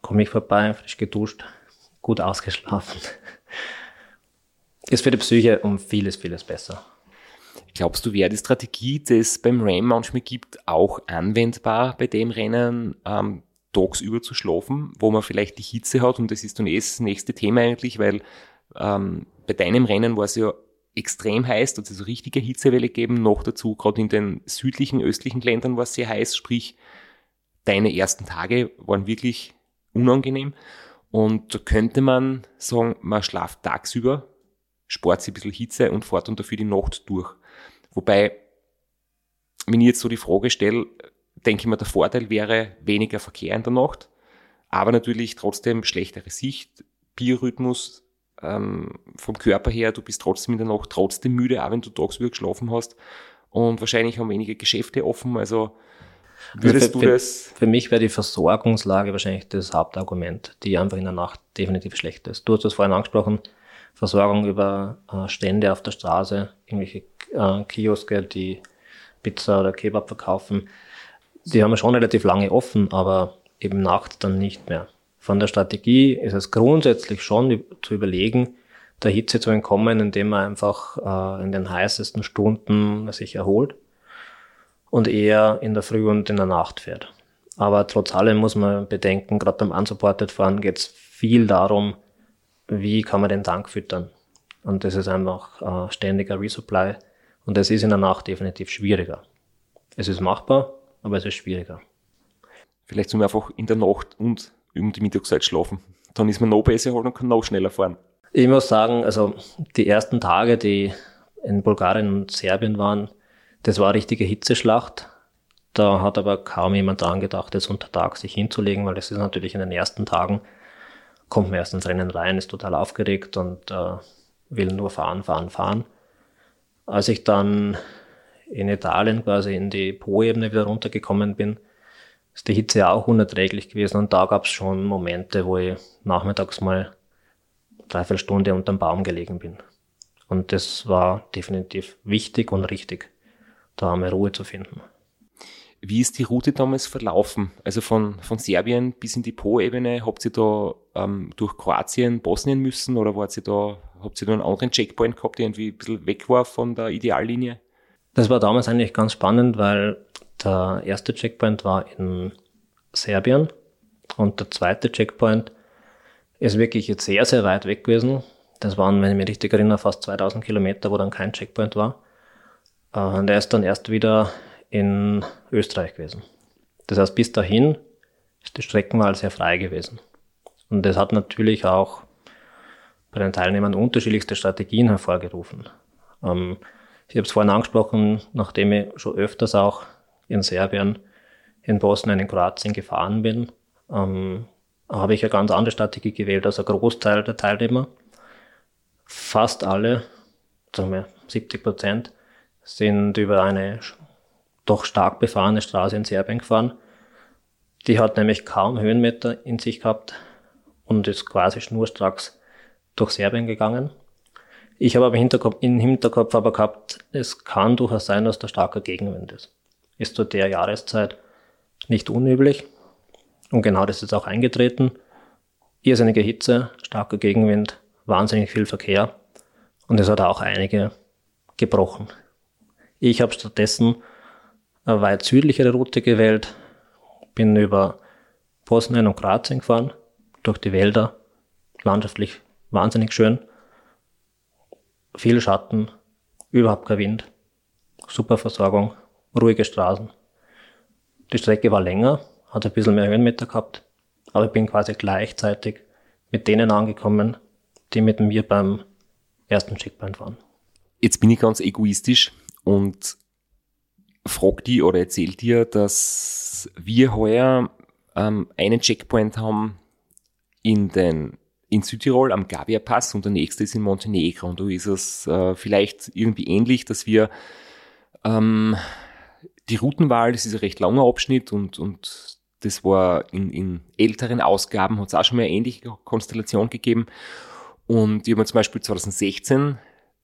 komme ich vorbei, frisch geduscht, gut ausgeschlafen. Ist für die Psyche um vieles, vieles besser. Glaubst du, wäre die Strategie, die es beim Ram manchmal gibt, auch anwendbar bei dem Rennen, ähm, tagsüber zu schlafen, wo man vielleicht die Hitze hat? Und das ist dann eh das nächste Thema eigentlich, weil ähm, bei deinem Rennen war es ja extrem heiß, dass es so richtige Hitzewelle geben. Noch dazu, gerade in den südlichen, östlichen Ländern war es sehr heiß, sprich, deine ersten Tage waren wirklich unangenehm. Und da könnte man sagen, man schlaft tagsüber, spart sich ein bisschen Hitze und fährt dann dafür die Nacht durch. Wobei, wenn ich jetzt so die Frage stelle, denke ich mir, der Vorteil wäre weniger Verkehr in der Nacht, aber natürlich trotzdem schlechtere Sicht, Biorhythmus ähm, vom Körper her, du bist trotzdem in der Nacht trotzdem müde, auch wenn du tagsüber geschlafen hast und wahrscheinlich haben wenige Geschäfte offen, also würdest also für, du das... Für, für mich wäre die Versorgungslage wahrscheinlich das Hauptargument, die einfach in der Nacht definitiv schlecht ist. Du hast das vorhin angesprochen, Versorgung über äh, Stände auf der Straße, irgendwelche äh, Kioske, die Pizza oder Kebab verkaufen. Die haben schon relativ lange offen, aber eben nachts dann nicht mehr. Von der Strategie ist es grundsätzlich schon zu überlegen, der Hitze zu entkommen, indem man einfach äh, in den heißesten Stunden sich erholt und eher in der Früh und in der Nacht fährt. Aber trotz allem muss man bedenken, gerade beim Unsupported Fahren geht es viel darum, wie kann man den Tank füttern. Und das ist einfach äh, ständiger Resupply. Und das ist in der Nacht definitiv schwieriger. Es ist machbar, aber es ist schwieriger. Vielleicht soll man einfach in der Nacht und um die Mittagszeit schlafen. Dann ist man noch besser und kann noch schneller fahren. Ich muss sagen, also die ersten Tage, die in Bulgarien und Serbien waren, das war eine richtige Hitzeschlacht. Da hat aber kaum jemand dran gedacht, jetzt unter Tag sich hinzulegen, weil das ist natürlich in den ersten Tagen, kommt man erst ins Rennen rein, ist total aufgeregt und äh, will nur fahren, fahren, fahren. Als ich dann in Italien quasi in die Po-Ebene wieder runtergekommen bin, ist die Hitze auch unerträglich gewesen und da gab es schon Momente, wo ich nachmittags mal dreiviertel Stunde unterm Baum gelegen bin. Und das war definitiv wichtig und richtig, da einmal Ruhe zu finden. Wie ist die Route damals verlaufen? Also von, von Serbien bis in die Po-Ebene, habt ihr da ähm, durch Kroatien, Bosnien müssen oder wart ihr da, habt ihr da einen anderen Checkpoint gehabt, der irgendwie ein bisschen weg war von der Ideallinie? Das war damals eigentlich ganz spannend, weil der erste Checkpoint war in Serbien und der zweite Checkpoint ist wirklich jetzt sehr, sehr weit weg gewesen. Das waren, wenn ich mich richtig erinnere, fast 2000 Kilometer, wo dann kein Checkpoint war. Äh, und er ist dann erst wieder in Österreich gewesen. Das heißt, bis dahin ist die Streckenwahl sehr frei gewesen. Und das hat natürlich auch bei den Teilnehmern unterschiedlichste Strategien hervorgerufen. Ähm, ich habe es vorhin angesprochen, nachdem ich schon öfters auch in Serbien, in Bosnien, in Kroatien gefahren bin, ähm, habe ich eine ganz andere Strategie gewählt als ein Großteil der Teilnehmer. Fast alle, sagen wir 70 Prozent, sind über eine doch stark befahrene Straße in Serbien gefahren. Die hat nämlich kaum Höhenmeter in sich gehabt und ist quasi schnurstracks durch Serbien gegangen. Ich habe aber im Hinterkopf, im Hinterkopf aber gehabt, es kann durchaus sein, dass da starker Gegenwind ist ist zu der Jahreszeit nicht unüblich. Und genau das ist auch eingetreten. Irrsinnige Hitze, starker Gegenwind, wahnsinnig viel Verkehr. Und es hat auch einige gebrochen. Ich habe stattdessen eine weit südlichere Route gewählt, bin über Bosnien und Kroatien gefahren, durch die Wälder, landschaftlich wahnsinnig schön, viel Schatten, überhaupt kein Wind, super Versorgung, ruhige Straßen. Die Strecke war länger, hat ein bisschen mehr Höhenmeter gehabt, aber ich bin quasi gleichzeitig mit denen angekommen, die mit mir beim ersten Checkpoint waren. Jetzt bin ich ganz egoistisch und frag die oder erzähl dir, dass wir heuer ähm, einen Checkpoint haben in den in Südtirol am Gavia Pass und der nächste ist in Montenegro. Und da ist es äh, vielleicht irgendwie ähnlich, dass wir ähm, die Routenwahl, das ist ein recht langer Abschnitt und, und das war in, in älteren Ausgaben, hat es auch schon mal eine ähnliche Konstellation gegeben. Und ich habe mir zum Beispiel 2016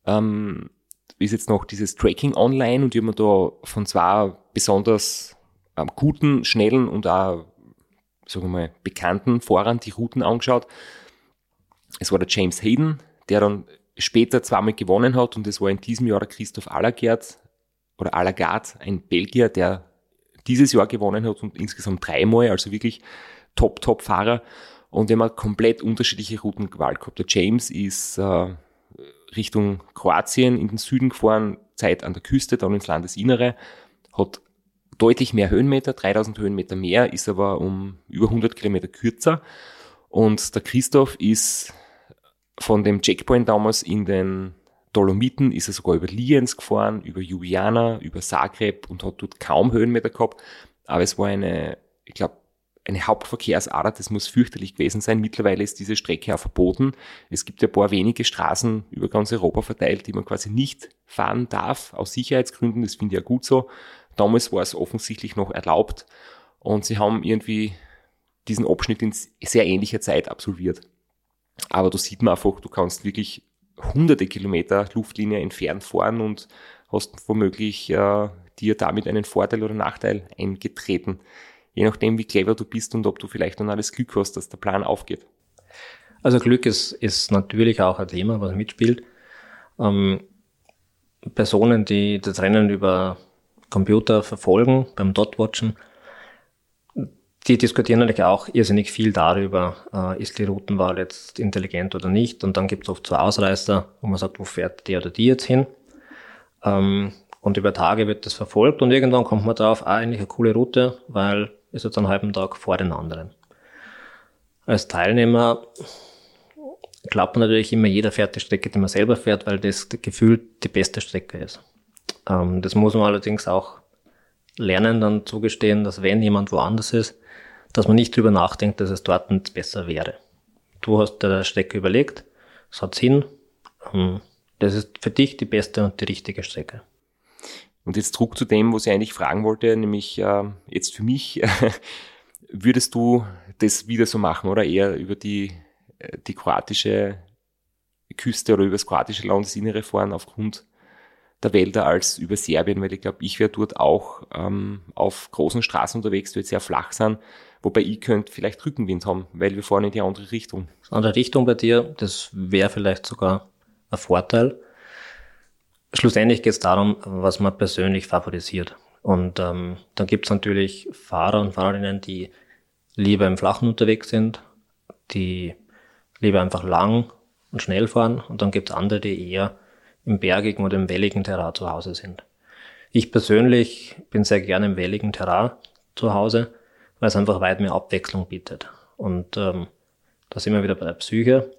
ähm, ist jetzt noch dieses Tracking online und ich habe mir da von zwei besonders ähm, guten, schnellen und auch, sagen wir mal, bekannten Fahrern die Routen angeschaut. Es war der James Hayden, der dann später zweimal gewonnen hat und es war in diesem Jahr der Christoph Allergert oder Allergard, ein Belgier, der dieses Jahr gewonnen hat und insgesamt dreimal, also wirklich Top-Top-Fahrer. Und wir haben komplett unterschiedliche Routen gewählt gehabt. Der James ist äh, Richtung Kroatien in den Süden gefahren, Zeit an der Küste, dann ins Landesinnere, hat deutlich mehr Höhenmeter, 3000 Höhenmeter mehr, ist aber um über 100 Kilometer kürzer. Und der Christoph ist von dem Checkpoint damals in den Dolomiten, ist er sogar über Lienz gefahren, über Ljubljana, über Zagreb und hat dort kaum Höhenmeter gehabt. Aber es war eine, ich glaube, eine Hauptverkehrsader, das muss fürchterlich gewesen sein. Mittlerweile ist diese Strecke auch verboten. Es gibt ja ein paar wenige Straßen über ganz Europa verteilt, die man quasi nicht fahren darf, aus Sicherheitsgründen. Das finde ich ja gut so. Damals war es offensichtlich noch erlaubt und sie haben irgendwie diesen Abschnitt in sehr ähnlicher Zeit absolviert. Aber da sieht man einfach, du kannst wirklich hunderte Kilometer Luftlinie entfernt fahren und hast womöglich äh, dir damit einen Vorteil oder Nachteil eingetreten je nachdem, wie clever du bist und ob du vielleicht dann alles Glück hast, dass der Plan aufgeht. Also Glück ist, ist natürlich auch ein Thema, was mitspielt. Ähm, Personen, die das Rennen über Computer verfolgen, beim Dot-Watchen, die diskutieren natürlich auch irrsinnig viel darüber, äh, ist die Routenwahl jetzt intelligent oder nicht. Und dann gibt es oft so Ausreißer, wo man sagt, wo fährt der oder die jetzt hin. Ähm, und über Tage wird das verfolgt und irgendwann kommt man drauf, ah, eigentlich eine coole Route, weil ist jetzt einen halben Tag vor den anderen. Als Teilnehmer glaubt man natürlich immer, jeder fährt die Strecke, die man selber fährt, weil das gefühlt die beste Strecke ist. Ähm, das muss man allerdings auch lernen, dann zugestehen, dass wenn jemand woanders ist, dass man nicht drüber nachdenkt, dass es dort nicht besser wäre. Du hast der Strecke überlegt, es hat Sinn, ähm, das ist für dich die beste und die richtige Strecke. Und jetzt zurück zu dem, was ich eigentlich fragen wollte, nämlich äh, jetzt für mich, würdest du das wieder so machen oder eher über die, äh, die kroatische Küste oder über das kroatische Landesinnere fahren aufgrund der Wälder als über Serbien, weil ich glaube, ich wäre dort auch ähm, auf großen Straßen unterwegs, die sehr flach sind, wobei ich könnte vielleicht Rückenwind haben, weil wir fahren in die andere Richtung. Andere Richtung bei dir, das wäre vielleicht sogar ein Vorteil. Schlussendlich geht es darum, was man persönlich favorisiert. Und ähm, dann gibt es natürlich Fahrer und Fahrerinnen, die lieber im Flachen unterwegs sind, die lieber einfach lang und schnell fahren. Und dann gibt es andere, die eher im bergigen oder im welligen Terrain zu Hause sind. Ich persönlich bin sehr gerne im welligen Terrain zu Hause, weil es einfach weit mehr Abwechslung bietet. Und ähm, da sind wir wieder bei der Psyche.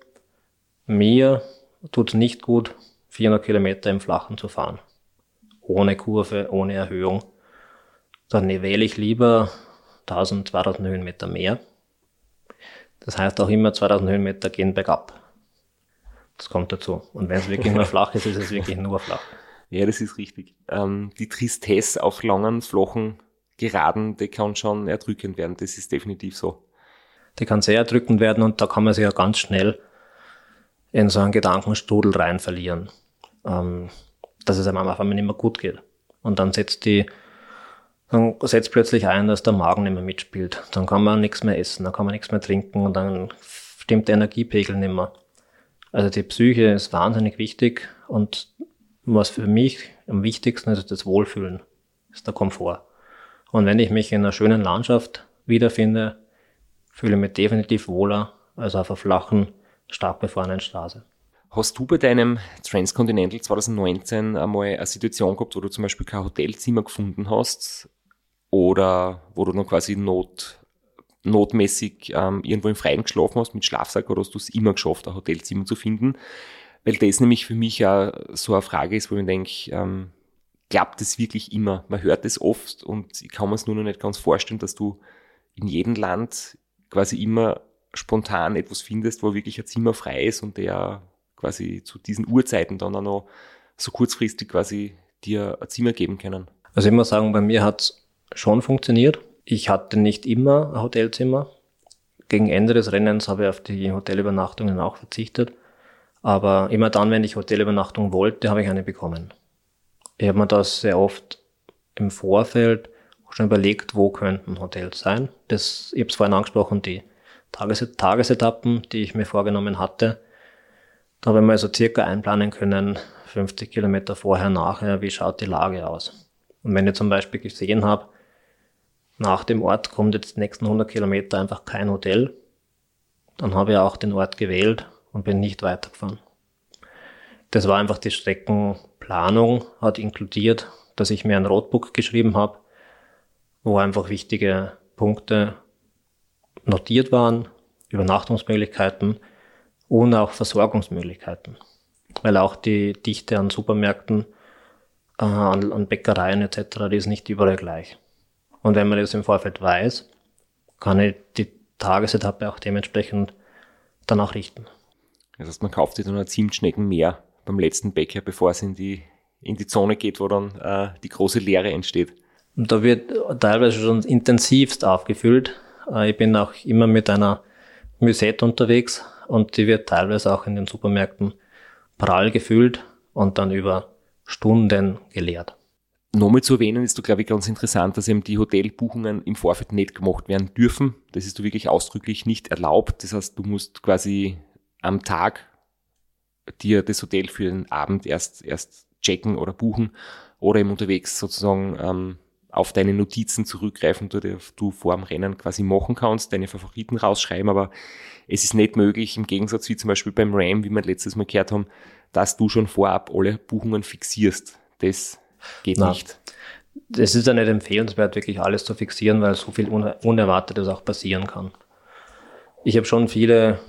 Mir tut es nicht gut, 400 Kilometer im Flachen zu fahren. Ohne Kurve, ohne Erhöhung. Dann wähle ich lieber 1000, 2000 Höhenmeter mehr. Das heißt auch immer 2000 Höhenmeter gehen bergab. Das kommt dazu. Und wenn es wirklich nur flach ist, ist es wirklich nur flach. Ja, das ist richtig. Ähm, die Tristesse auf langen, flachen Geraden, die kann schon erdrückend werden. Das ist definitiv so. Die kann sehr erdrückend werden und da kann man sich ja ganz schnell in so einen Gedankenstrudel rein verlieren ähm, dass es einem am Anfang nicht mehr gut geht. Und dann setzt die dann setzt plötzlich ein, dass der Magen nicht mehr mitspielt. Dann kann man nichts mehr essen, dann kann man nichts mehr trinken und dann stimmt der Energiepegel nicht mehr. Also die Psyche ist wahnsinnig wichtig und was für mich am wichtigsten ist, ist das Wohlfühlen, ist der Komfort. Und wenn ich mich in einer schönen Landschaft wiederfinde, fühle ich mich definitiv wohler als auf einer flachen, stark befahrenen Straße. Hast du bei deinem Transcontinental 2019 einmal eine Situation gehabt, wo du zum Beispiel kein Hotelzimmer gefunden hast oder wo du noch quasi not, notmäßig ähm, irgendwo im Freien geschlafen hast mit Schlafsack oder hast du es immer geschafft, ein Hotelzimmer zu finden? Weil das nämlich für mich ja so eine Frage ist, wo ich denke, ähm, klappt es wirklich immer? Man hört es oft und ich kann mir es nur noch nicht ganz vorstellen, dass du in jedem Land quasi immer spontan etwas findest, wo wirklich ein Zimmer frei ist und der quasi zu diesen Uhrzeiten dann auch noch so kurzfristig quasi dir ein Zimmer geben können. Also ich muss sagen, bei mir hat es schon funktioniert. Ich hatte nicht immer ein Hotelzimmer. Gegen Ende des Rennens habe ich auf die Hotelübernachtungen auch verzichtet. Aber immer dann, wenn ich Hotelübernachtung wollte, habe ich eine bekommen. Ich habe mir das sehr oft im Vorfeld schon überlegt, wo könnten Hotels sein. Das, ich habe es vorhin angesprochen, die Tages Tagesetappen, die ich mir vorgenommen hatte. Da habe ich mal so circa einplanen können, 50 Kilometer vorher, nachher, wie schaut die Lage aus. Und wenn ich zum Beispiel gesehen habe, nach dem Ort kommt jetzt die nächsten 100 Kilometer einfach kein Hotel, dann habe ich auch den Ort gewählt und bin nicht weitergefahren. Das war einfach die Streckenplanung, hat inkludiert, dass ich mir ein Roadbook geschrieben habe, wo einfach wichtige Punkte notiert waren, Übernachtungsmöglichkeiten und auch Versorgungsmöglichkeiten. Weil auch die Dichte an Supermärkten, äh, an, an Bäckereien etc., die ist nicht überall gleich. Und wenn man das im Vorfeld weiß, kann ich die Tagesetappe auch dementsprechend danach richten. Das heißt, man kauft sich dann ein Zimtschnecken mehr beim letzten Bäcker, bevor es in die, in die Zone geht, wo dann äh, die große Leere entsteht. Da wird teilweise schon intensivst aufgefüllt. Äh, ich bin auch immer mit einer Musette unterwegs und die wird teilweise auch in den Supermärkten prall gefüllt und dann über Stunden geleert. Nochmal zu erwähnen ist, glaube ich, ganz interessant, dass eben die Hotelbuchungen im Vorfeld nicht gemacht werden dürfen. Das ist du wirklich ausdrücklich nicht erlaubt. Das heißt, du musst quasi am Tag dir das Hotel für den Abend erst, erst checken oder buchen oder eben unterwegs sozusagen ähm, auf deine Notizen zurückgreifen, die du vor dem Rennen quasi machen kannst, deine Favoriten rausschreiben, aber es ist nicht möglich, im Gegensatz wie zum Beispiel beim Ram, wie wir letztes Mal gehört haben, dass du schon vorab alle Buchungen fixierst. Das geht Nein. nicht. Es ist ja nicht empfehlenswert, wirklich alles zu fixieren, weil so viel Unerwartetes auch passieren kann. Ich habe schon viele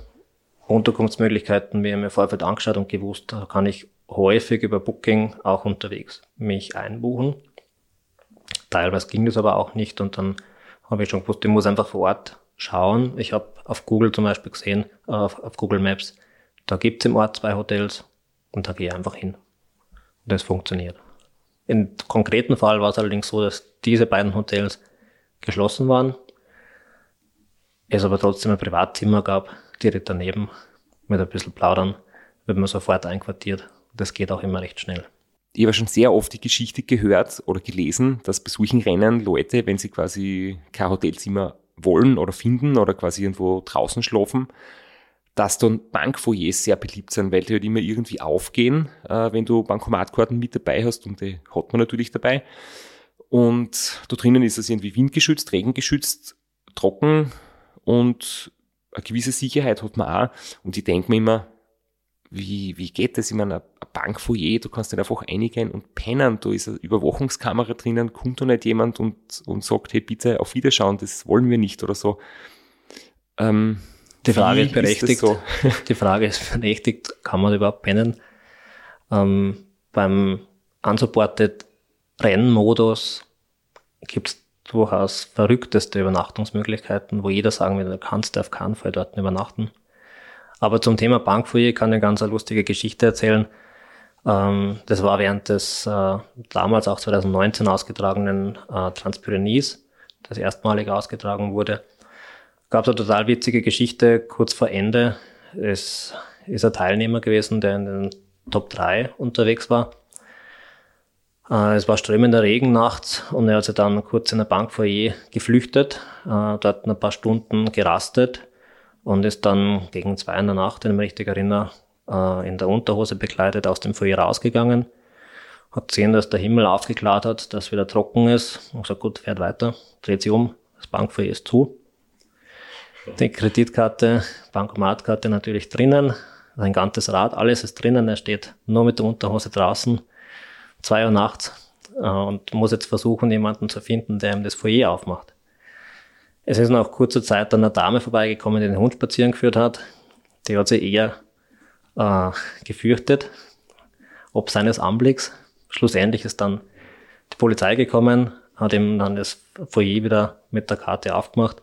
Unterkunftsmöglichkeiten mir im Vorfeld angeschaut und gewusst, da kann ich häufig über Booking auch unterwegs mich einbuchen. Teilweise ging das aber auch nicht und dann habe ich schon gewusst, ich muss einfach vor Ort schauen. Ich habe auf Google zum Beispiel gesehen, auf, auf Google Maps, da gibt es im Ort zwei Hotels und da gehe ich einfach hin. Und das funktioniert. Im konkreten Fall war es allerdings so, dass diese beiden Hotels geschlossen waren, es aber trotzdem ein Privatzimmer gab, direkt daneben, mit ein bisschen plaudern, wird man sofort einquartiert. Das geht auch immer recht schnell. Ich habe schon sehr oft die Geschichte gehört oder gelesen, dass bei solchen Rennen Leute, wenn sie quasi kein Hotelzimmer wollen oder finden oder quasi irgendwo draußen schlafen, dass dann Bankfoyers sehr beliebt sind, weil die halt immer irgendwie aufgehen, äh, wenn du Bankomatkarten mit dabei hast und die hat man natürlich dabei. Und da drinnen ist es irgendwie windgeschützt, regengeschützt, trocken und eine gewisse Sicherheit hat man auch. Und ich denke mir immer, wie, wie geht das? Ich meine, ein Bankfoyer, du kannst nicht einfach einigen und pennen, da ist eine Überwachungskamera drinnen, kommt da nicht jemand und, und sagt, hey, bitte auf Wiederschauen, das wollen wir nicht oder so. Ähm, die Frage ist berechtigt. So? Die Frage ist berechtigt, kann man überhaupt pennen? Ähm, beim unsupported Rennmodus gibt es durchaus verrückteste Übernachtungsmöglichkeiten, wo jeder sagen würde, du kannst auf keinen Fall dort übernachten. Aber zum Thema Bankfoyer kann ich eine ganz lustige Geschichte erzählen. Ähm, das war während des äh, damals auch 2019 ausgetragenen äh, Transpyrenees, das erstmalig ausgetragen wurde gab es eine total witzige Geschichte kurz vor Ende. Es ist ein Teilnehmer gewesen, der in den Top 3 unterwegs war. Äh, es war strömender Regen nachts und er hat sich dann kurz in der Bankfoyer geflüchtet, äh, dort ein paar Stunden gerastet und ist dann gegen zwei in der Nacht, wenn ich mich richtig erinnere, äh, in der Unterhose bekleidet aus dem Foyer rausgegangen. Hat gesehen, dass der Himmel aufgeklärt hat, dass wieder trocken ist und gesagt, gut, fährt weiter, dreht sich um, das Bankfoyer ist zu. Die Kreditkarte, Bankomatkarte natürlich drinnen, sein ganzes Rad, alles ist drinnen, er steht nur mit der Unterhose draußen zwei Uhr nachts äh, und muss jetzt versuchen, jemanden zu finden, der ihm das Foyer aufmacht. Es ist nach kurzer Zeit dann eine Dame vorbeigekommen, die den Hund spazieren geführt hat. Die hat sich eher äh, gefürchtet, ob seines Anblicks. Schlussendlich ist dann die Polizei gekommen, hat ihm dann das Foyer wieder mit der Karte aufgemacht.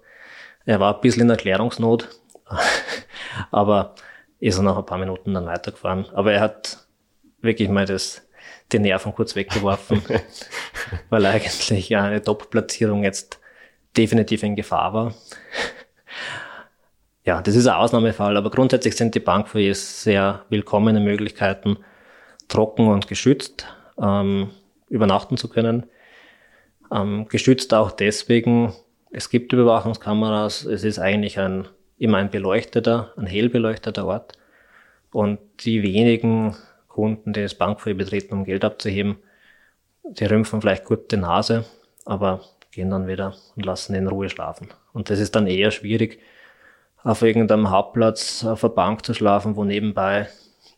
Er war ein bisschen in Erklärungsnot, aber ist er nach ein paar Minuten dann weitergefahren. Aber er hat wirklich mal das die Nerven kurz weggeworfen, weil eigentlich eine Top-Platzierung jetzt definitiv in Gefahr war. Ja, das ist ein Ausnahmefall, aber grundsätzlich sind die Bankfoyers sehr willkommene Möglichkeiten, trocken und geschützt ähm, übernachten zu können. Ähm, geschützt auch deswegen, es gibt Überwachungskameras, es ist eigentlich ein, immer ein beleuchteter, ein hell beleuchteter Ort. Und die wenigen Kunden, die das Bankfoyer betreten, um Geld abzuheben, die rümpfen vielleicht gut die Nase, aber gehen dann wieder und lassen in Ruhe schlafen. Und das ist dann eher schwierig, auf irgendeinem Hauptplatz auf der Bank zu schlafen, wo nebenbei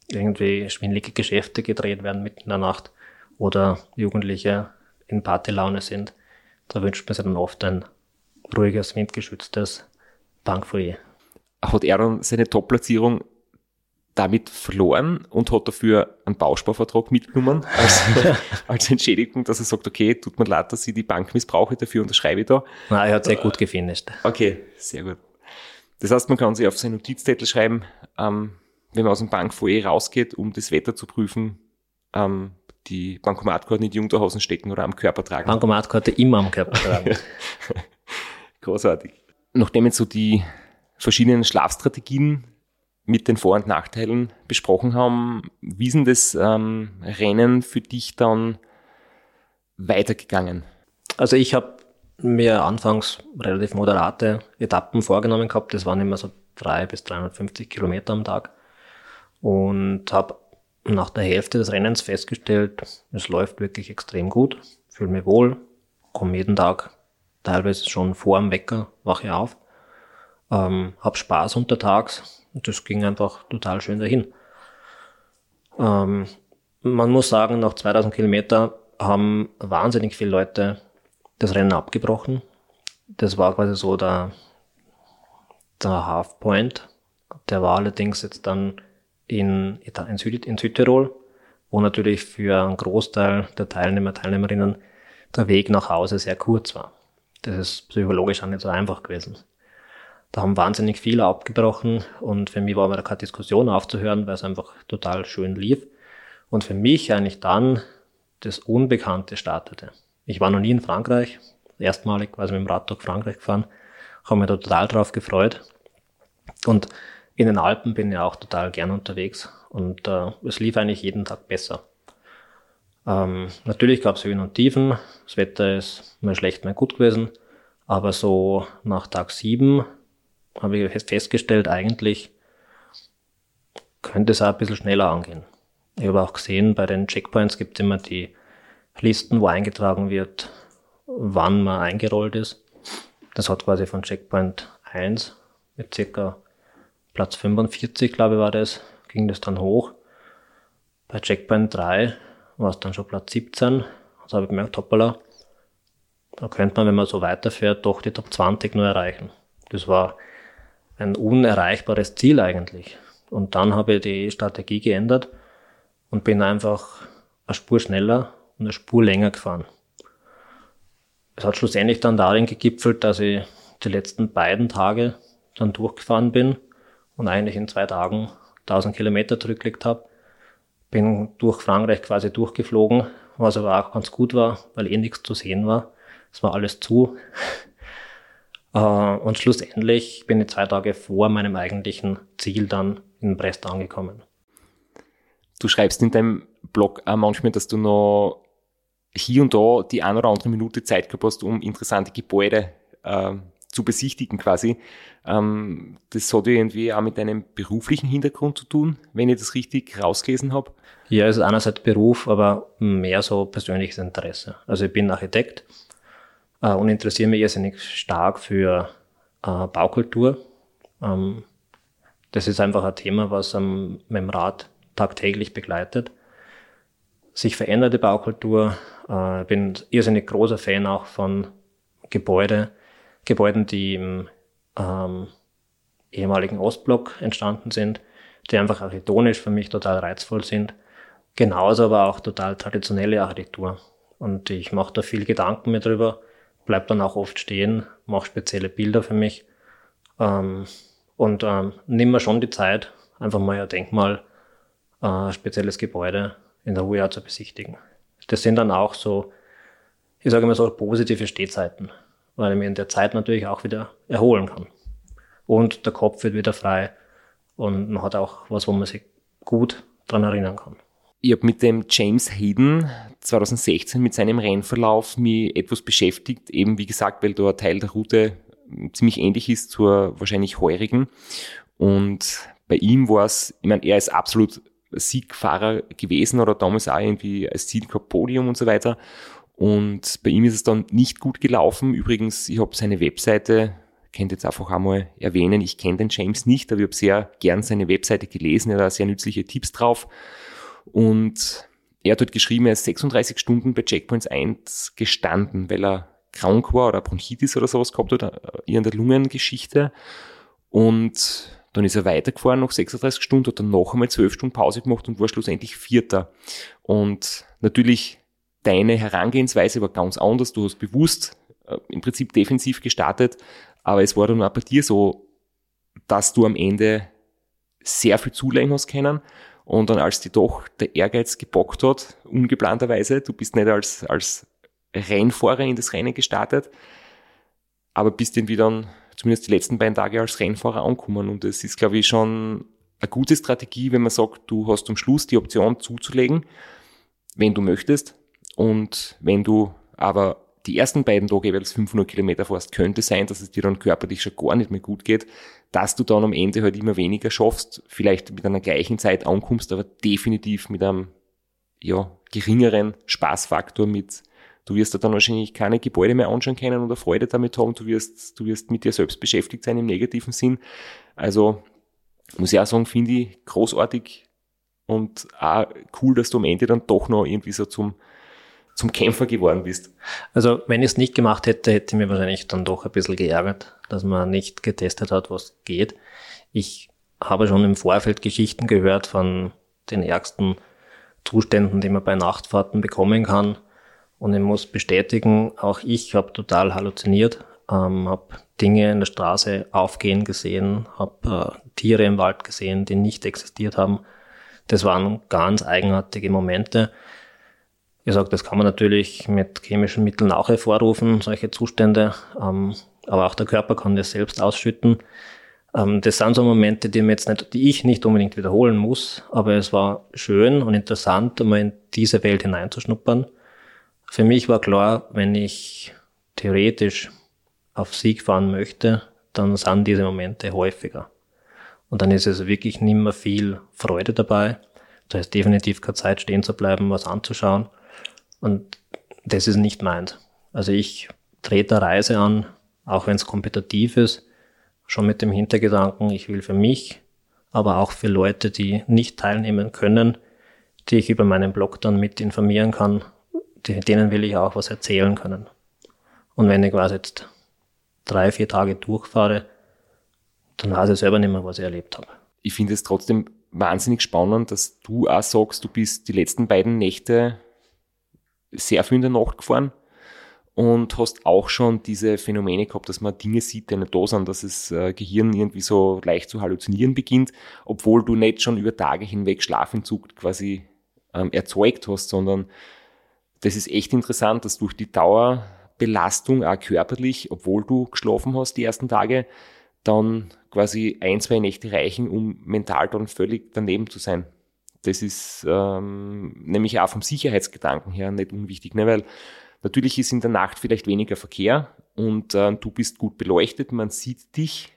irgendwie schwindelige Geschäfte gedreht werden mitten in der Nacht oder Jugendliche in Partylaune sind. Da wünscht man sich dann oft ein ruhiges, windgeschütztes Bankfoyer. Hat er dann seine Top-Platzierung damit verloren und hat dafür einen Bausparvertrag mitgenommen als, als Entschädigung, dass er sagt, okay, tut mir leid, dass ich die Bank missbrauche, dafür unterschreibe ich da. Nein, er hat sehr gut gefinisht. Okay, sehr gut. Das heißt, man kann sich auf seinen Notizzettel schreiben, ähm, wenn man aus dem Bankfoyer rausgeht, um das Wetter zu prüfen, ähm, die Bankomatkarte in die Unterhosen stecken oder am Körper tragen. Bankomatkarte immer am Körper tragen. Großartig. Nachdem jetzt so die verschiedenen Schlafstrategien mit den Vor- und Nachteilen besprochen haben, wie ist das ähm, Rennen für dich dann weitergegangen? Also ich habe mir anfangs relativ moderate Etappen vorgenommen gehabt. Das waren immer so drei bis 350 Kilometer am Tag. Und habe nach der Hälfte des Rennens festgestellt, es läuft wirklich extrem gut, fühle mich wohl, komme jeden Tag teilweise schon vor dem Wecker, wache auf, ähm, habe Spaß untertags und das ging einfach total schön dahin. Ähm, man muss sagen, nach 2000 Kilometer haben wahnsinnig viele Leute das Rennen abgebrochen. Das war quasi so der, der Halfpoint. Der war allerdings jetzt dann in, in, Süd, in Südtirol, wo natürlich für einen Großteil der Teilnehmer, Teilnehmerinnen der Weg nach Hause sehr kurz war. Das ist psychologisch auch nicht so einfach gewesen. Da haben wahnsinnig viele abgebrochen und für mich war aber keine Diskussion aufzuhören, weil es einfach total schön lief. Und für mich eigentlich dann das Unbekannte startete. Ich war noch nie in Frankreich, erstmalig quasi mit dem Rad durch Frankreich gefahren, habe mich da total drauf gefreut. Und in den Alpen bin ich auch total gern unterwegs und äh, es lief eigentlich jeden Tag besser. Ähm, natürlich gab es Höhen und Tiefen, das Wetter ist mal schlecht, mal gut gewesen, aber so nach Tag sieben habe ich festgestellt, eigentlich könnte es auch ein bisschen schneller angehen. Ich habe auch gesehen, bei den Checkpoints gibt es immer die Listen, wo eingetragen wird, wann man eingerollt ist. Das hat quasi von Checkpoint 1 mit circa Platz 45, glaube ich, war das, ging das dann hoch. Bei Checkpoint 3 war es dann schon Platz 17. Also habe ich gemerkt, hoppala, da könnte man, wenn man so weiterfährt, doch die Top 20 nur erreichen. Das war ein unerreichbares Ziel eigentlich. Und dann habe ich die Strategie geändert und bin einfach eine Spur schneller und eine Spur länger gefahren. Es hat schlussendlich dann darin gegipfelt, dass ich die letzten beiden Tage dann durchgefahren bin und eigentlich in zwei Tagen 1000 Kilometer zurückgelegt habe. Bin durch Frankreich quasi durchgeflogen, was aber auch ganz gut war, weil eh nichts zu sehen war. Es war alles zu. Äh, und schlussendlich bin ich zwei Tage vor meinem eigentlichen Ziel dann in Brest angekommen. Du schreibst in deinem Blog auch manchmal, dass du noch hier und da die eine oder andere Minute Zeit gehabt hast, um interessante Gebäude äh, zu besichtigen quasi. Ähm, das hat irgendwie auch mit deinem beruflichen Hintergrund zu tun, wenn ich das richtig rausgelesen habe. Ja, es ist einerseits Beruf, aber mehr so persönliches Interesse. Also ich bin Architekt äh, und interessiere mich irrsinnig stark für äh, Baukultur. Ähm, das ist einfach ein Thema, was ähm, mit dem Rat tagtäglich begleitet. Sich veränderte Baukultur. Äh, bin irrsinnig großer Fan auch von Gebäude, Gebäuden, die im ähm, ehemaligen Ostblock entstanden sind, die einfach architektonisch für mich total reizvoll sind. Genauso aber auch total traditionelle Architektur. Und ich mache da viel Gedanken mir drüber, bleib dann auch oft stehen, mache spezielle Bilder für mich ähm, und ähm, nimm mir schon die Zeit, einfach mal ein Denkmal, äh, ein spezielles Gebäude in der Ruhe zu besichtigen. Das sind dann auch so, ich sage immer so positive Stehzeiten weil ich mich in der Zeit natürlich auch wieder erholen kann. Und der Kopf wird wieder frei und man hat auch was, wo man sich gut dran erinnern kann. Ich habe mit dem James Hayden 2016 mit seinem Rennverlauf mich etwas beschäftigt, eben wie gesagt, weil da ein Teil der Route ziemlich ähnlich ist zur wahrscheinlich heurigen. Und bei ihm war es, ich meine, er ist absolut Siegfahrer gewesen oder damals auch irgendwie als Ziel gehabt, Podium und so weiter. Und bei ihm ist es dann nicht gut gelaufen. Übrigens, ich habe seine Webseite, könnt jetzt einfach einmal erwähnen, ich kenne den James nicht, aber ich habe sehr gern seine Webseite gelesen, er hat sehr nützliche Tipps drauf. Und er hat dort geschrieben, er ist 36 Stunden bei Checkpoints 1 gestanden, weil er krank war oder Bronchitis oder sowas gehabt hat, äh, irgendeine Lungengeschichte. Und dann ist er weitergefahren noch 36 Stunden, hat dann noch einmal 12 Stunden Pause gemacht und war schlussendlich Vierter. Und natürlich deine Herangehensweise war ganz anders. Du hast bewusst äh, im Prinzip defensiv gestartet, aber es war dann auch bei dir so, dass du am Ende sehr viel zulegen hast können. Und dann, als die doch der Ehrgeiz gebockt hat, ungeplanterweise, du bist nicht als, als Rennfahrer in das Rennen gestartet, aber bist irgendwie dann zumindest die letzten beiden Tage als Rennfahrer angekommen. Und es ist, glaube ich, schon eine gute Strategie, wenn man sagt, du hast am Schluss die Option zuzulegen, wenn du möchtest, und wenn du aber die ersten beiden Tage jeweils 500 Kilometer fährst, könnte sein, dass es dir dann körperlich schon gar nicht mehr gut geht, dass du dann am Ende halt immer weniger schaffst, vielleicht mit einer gleichen Zeit ankommst, aber definitiv mit einem ja, geringeren Spaßfaktor mit, du wirst da dann wahrscheinlich keine Gebäude mehr anschauen können oder Freude damit haben, du wirst, du wirst mit dir selbst beschäftigt sein im negativen Sinn. Also muss ich auch sagen, finde ich großartig und auch cool, dass du am Ende dann doch noch irgendwie so zum zum Kämpfer geworden bist? Also, wenn ich es nicht gemacht hätte, hätte ich mir wahrscheinlich dann doch ein bisschen geärgert, dass man nicht getestet hat, was geht. Ich habe schon im Vorfeld Geschichten gehört von den ärgsten Zuständen, die man bei Nachtfahrten bekommen kann. Und ich muss bestätigen, auch ich habe total halluziniert, ähm, habe Dinge in der Straße aufgehen gesehen, habe äh, Tiere im Wald gesehen, die nicht existiert haben. Das waren ganz eigenartige Momente. Sage, das kann man natürlich mit chemischen Mitteln auch hervorrufen, solche Zustände. Ähm, aber auch der Körper kann das selbst ausschütten. Ähm, das sind so Momente, die, jetzt nicht, die ich nicht unbedingt wiederholen muss, aber es war schön und interessant, einmal in diese Welt hineinzuschnuppern. Für mich war klar, wenn ich theoretisch auf Sieg fahren möchte, dann sind diese Momente häufiger. Und dann ist es wirklich nicht mehr viel Freude dabei. Da ist definitiv keine Zeit stehen zu bleiben, was anzuschauen. Und das ist nicht meins. Also ich trete eine Reise an, auch wenn es kompetitiv ist, schon mit dem Hintergedanken, ich will für mich, aber auch für Leute, die nicht teilnehmen können, die ich über meinen Blog dann mit informieren kann, denen will ich auch was erzählen können. Und wenn ich quasi jetzt drei, vier Tage durchfahre, dann weiß ich selber nicht mehr, was ich erlebt habe. Ich finde es trotzdem wahnsinnig spannend, dass du auch sagst, du bist die letzten beiden Nächte sehr viel in der Nacht gefahren und hast auch schon diese Phänomene gehabt, dass man Dinge sieht, die nicht da sind, dass das äh, Gehirn irgendwie so leicht zu halluzinieren beginnt, obwohl du nicht schon über Tage hinweg Schlafentzug quasi ähm, erzeugt hast, sondern das ist echt interessant, dass durch die Dauerbelastung auch körperlich, obwohl du geschlafen hast die ersten Tage, dann quasi ein, zwei Nächte reichen, um mental dann völlig daneben zu sein. Das ist ähm, nämlich auch vom Sicherheitsgedanken her nicht unwichtig, ne? weil natürlich ist in der Nacht vielleicht weniger Verkehr und äh, du bist gut beleuchtet, man sieht dich.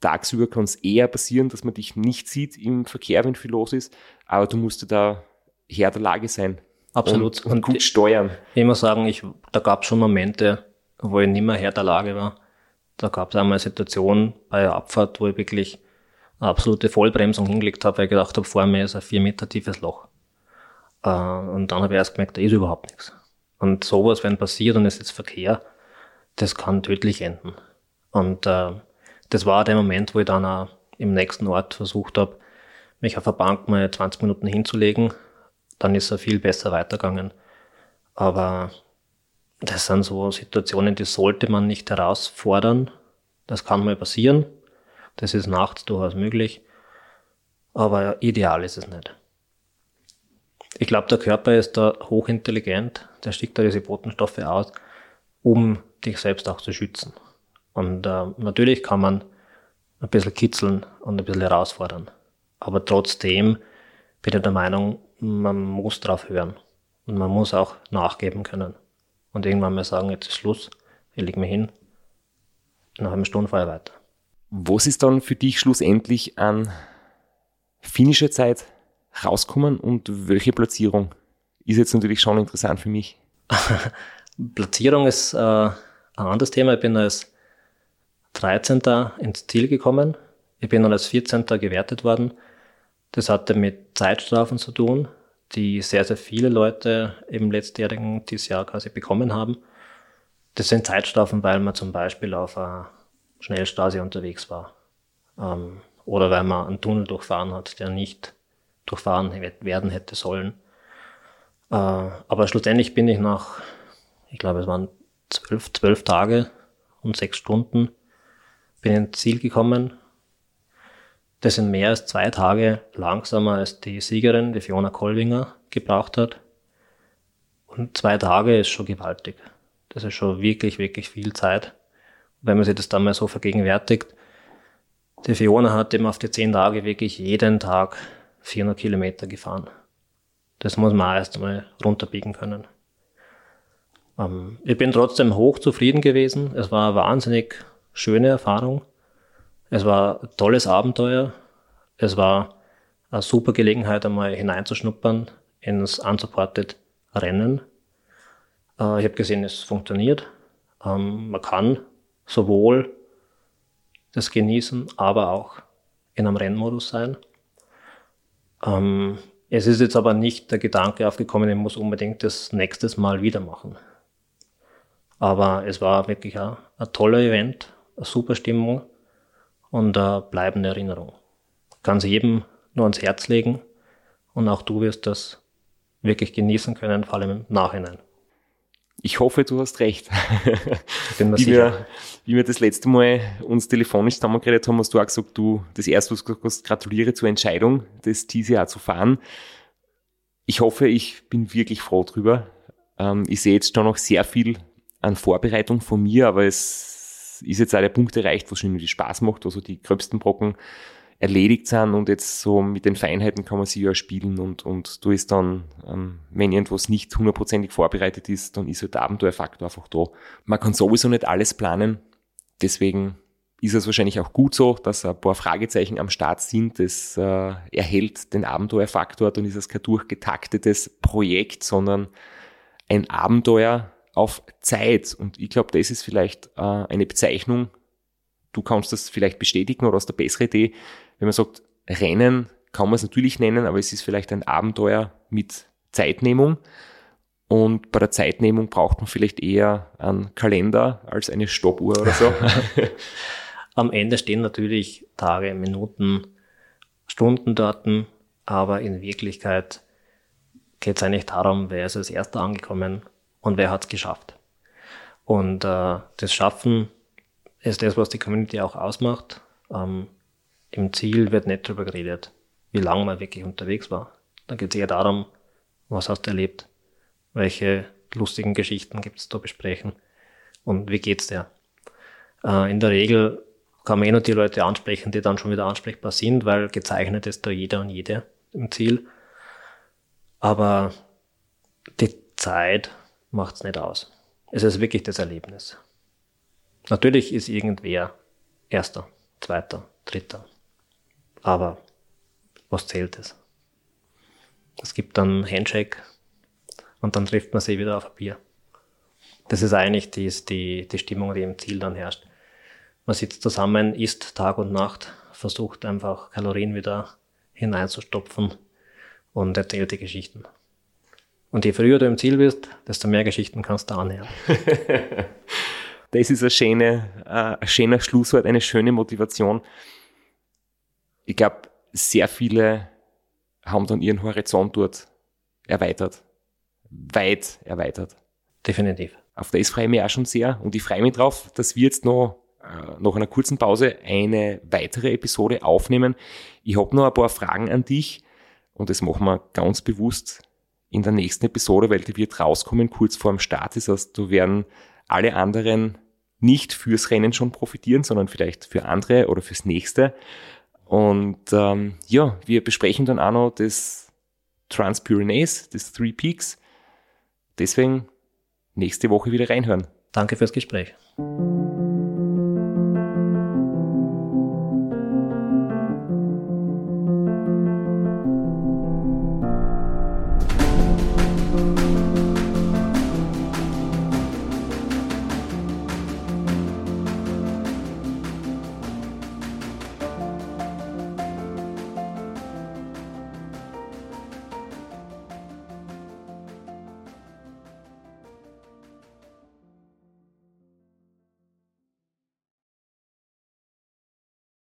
Tagsüber kann es eher passieren, dass man dich nicht sieht im Verkehr, wenn viel los ist, aber du musst da Herr der Lage sein. Absolut. Und, und gut steuern. Ich muss sagen, ich, da gab es schon Momente, wo ich nicht mehr Herr der Lage war. Da gab es einmal eine Situation bei der Abfahrt, wo ich wirklich eine absolute Vollbremsung hingelegt habe, weil ich gedacht habe, vor mir ist ein vier Meter tiefes Loch. Äh, und dann habe ich erst gemerkt, da ist überhaupt nichts. Und sowas, wenn passiert und es ist Verkehr, das kann tödlich enden. Und äh, das war der Moment, wo ich dann auch im nächsten Ort versucht habe, mich auf der Bank mal 20 Minuten hinzulegen. Dann ist er viel besser weitergegangen. Aber das sind so Situationen, die sollte man nicht herausfordern. Das kann mal passieren. Das ist nachts durchaus möglich. Aber ideal ist es nicht. Ich glaube, der Körper ist da hochintelligent. Der schickt da diese Botenstoffe aus, um dich selbst auch zu schützen. Und äh, natürlich kann man ein bisschen kitzeln und ein bisschen herausfordern. Aber trotzdem bin ich der Meinung, man muss drauf hören. Und man muss auch nachgeben können. Und irgendwann mal sagen, jetzt ist Schluss, ich lege mich hin, nach einer Stunde fahre ich weiter. Was ist dann für dich schlussendlich an finnischer Zeit rauskommen und welche Platzierung? Ist jetzt natürlich schon interessant für mich. Platzierung ist äh, ein anderes Thema. Ich bin als 13. ins Ziel gekommen. Ich bin dann als 14. gewertet worden. Das hatte mit Zeitstrafen zu tun, die sehr, sehr viele Leute im letztjährigen dieses Jahr quasi bekommen haben. Das sind Zeitstrafen, weil man zum Beispiel auf einer Schnellstraße unterwegs war. Ähm, oder weil man einen Tunnel durchfahren hat, der nicht durchfahren werden hätte sollen. Äh, aber schlussendlich bin ich nach, ich glaube, es waren zwölf, zwölf Tage und sechs Stunden, bin ins Ziel gekommen. Das sind mehr als zwei Tage langsamer als die Siegerin, die Fiona Kolwinger, gebraucht hat. Und zwei Tage ist schon gewaltig. Das ist schon wirklich, wirklich viel Zeit. Wenn man sich das dann mal so vergegenwärtigt, die Fiona hat eben auf die zehn Tage wirklich jeden Tag 400 Kilometer gefahren. Das muss man erst einmal runterbiegen können. Ähm, ich bin trotzdem hoch zufrieden gewesen. Es war eine wahnsinnig schöne Erfahrung. Es war ein tolles Abenteuer. Es war eine super Gelegenheit, einmal hineinzuschnuppern ins unsupported Rennen. Äh, ich habe gesehen, es funktioniert. Ähm, man kann sowohl das genießen, aber auch in einem Rennmodus sein. Ähm, es ist jetzt aber nicht der Gedanke aufgekommen, ich muss unbedingt das nächstes Mal wieder machen. Aber es war wirklich ein, ein toller Event, eine super Stimmung und eine bleibende Erinnerung. Kann sie jedem nur ans Herz legen und auch du wirst das wirklich genießen können, vor allem im Nachhinein. Ich hoffe, du hast recht. Bin mir wie, sicher. wir, wie wir das letzte Mal uns telefonisch zusammengeredet haben, hast du auch gesagt, du, das erste, was du gesagt hast, gratuliere zur Entscheidung, das TCA zu fahren. Ich hoffe, ich bin wirklich froh drüber. Ähm, ich sehe jetzt schon noch sehr viel an Vorbereitung von mir, aber es ist jetzt auch der Punkt erreicht, wo es schon irgendwie Spaß macht, also die gröbsten Brocken erledigt sind und jetzt so mit den Feinheiten kann man sie ja spielen und, und du ist dann, ähm, wenn irgendwas nicht hundertprozentig vorbereitet ist, dann ist halt der Abenteuerfaktor einfach da. Man kann sowieso nicht alles planen, deswegen ist es wahrscheinlich auch gut so, dass ein paar Fragezeichen am Start sind. Das äh, erhält den Abenteuerfaktor, dann ist es kein durchgetaktetes Projekt, sondern ein Abenteuer auf Zeit. Und ich glaube, das ist vielleicht äh, eine Bezeichnung, du kannst das vielleicht bestätigen oder aus der bessere Idee, wenn man sagt, Rennen kann man es natürlich nennen, aber es ist vielleicht ein Abenteuer mit Zeitnehmung. Und bei der Zeitnehmung braucht man vielleicht eher einen Kalender als eine Stoppuhr oder so. Am Ende stehen natürlich Tage, Minuten, Stunden dort, aber in Wirklichkeit geht es eigentlich darum, wer ist als erster angekommen und wer hat es geschafft. Und äh, das Schaffen ist das, was die Community auch ausmacht. Ähm, Im Ziel wird nicht darüber geredet, wie lange man wirklich unterwegs war. Da geht es eher darum, was hast du erlebt, welche lustigen Geschichten gibt es zu besprechen und wie geht's dir. Äh, in der Regel kann man eh nur die Leute ansprechen, die dann schon wieder ansprechbar sind, weil gezeichnet ist da jeder und jede im Ziel. Aber die Zeit macht es nicht aus. Es ist wirklich das Erlebnis. Natürlich ist irgendwer Erster, Zweiter, Dritter. Aber was zählt es? Es gibt dann Handshake und dann trifft man sich wieder auf ein Bier. Das ist eigentlich die, die, die Stimmung, die im Ziel dann herrscht. Man sitzt zusammen, isst Tag und Nacht, versucht einfach Kalorien wieder hineinzustopfen und erzählt die Geschichten. Und je früher du im Ziel bist, desto mehr Geschichten kannst du anhören. das ist ein schöner, äh, ein schöner Schlusswort, eine schöne Motivation. Ich glaube, sehr viele haben dann ihren Horizont dort erweitert. Weit erweitert. Definitiv. Auf das freue ich mich auch schon sehr und ich freue mich drauf, dass wir jetzt noch äh, nach einer kurzen Pause eine weitere Episode aufnehmen. Ich habe noch ein paar Fragen an dich und das machen wir ganz bewusst in der nächsten Episode, weil die wird rauskommen kurz vor dem Start. Das heißt, du werden alle anderen nicht fürs Rennen schon profitieren, sondern vielleicht für andere oder fürs nächste. Und ähm, ja, wir besprechen dann auch noch das Transpyrenees, das Three Peaks. Deswegen nächste Woche wieder reinhören. Danke fürs Gespräch.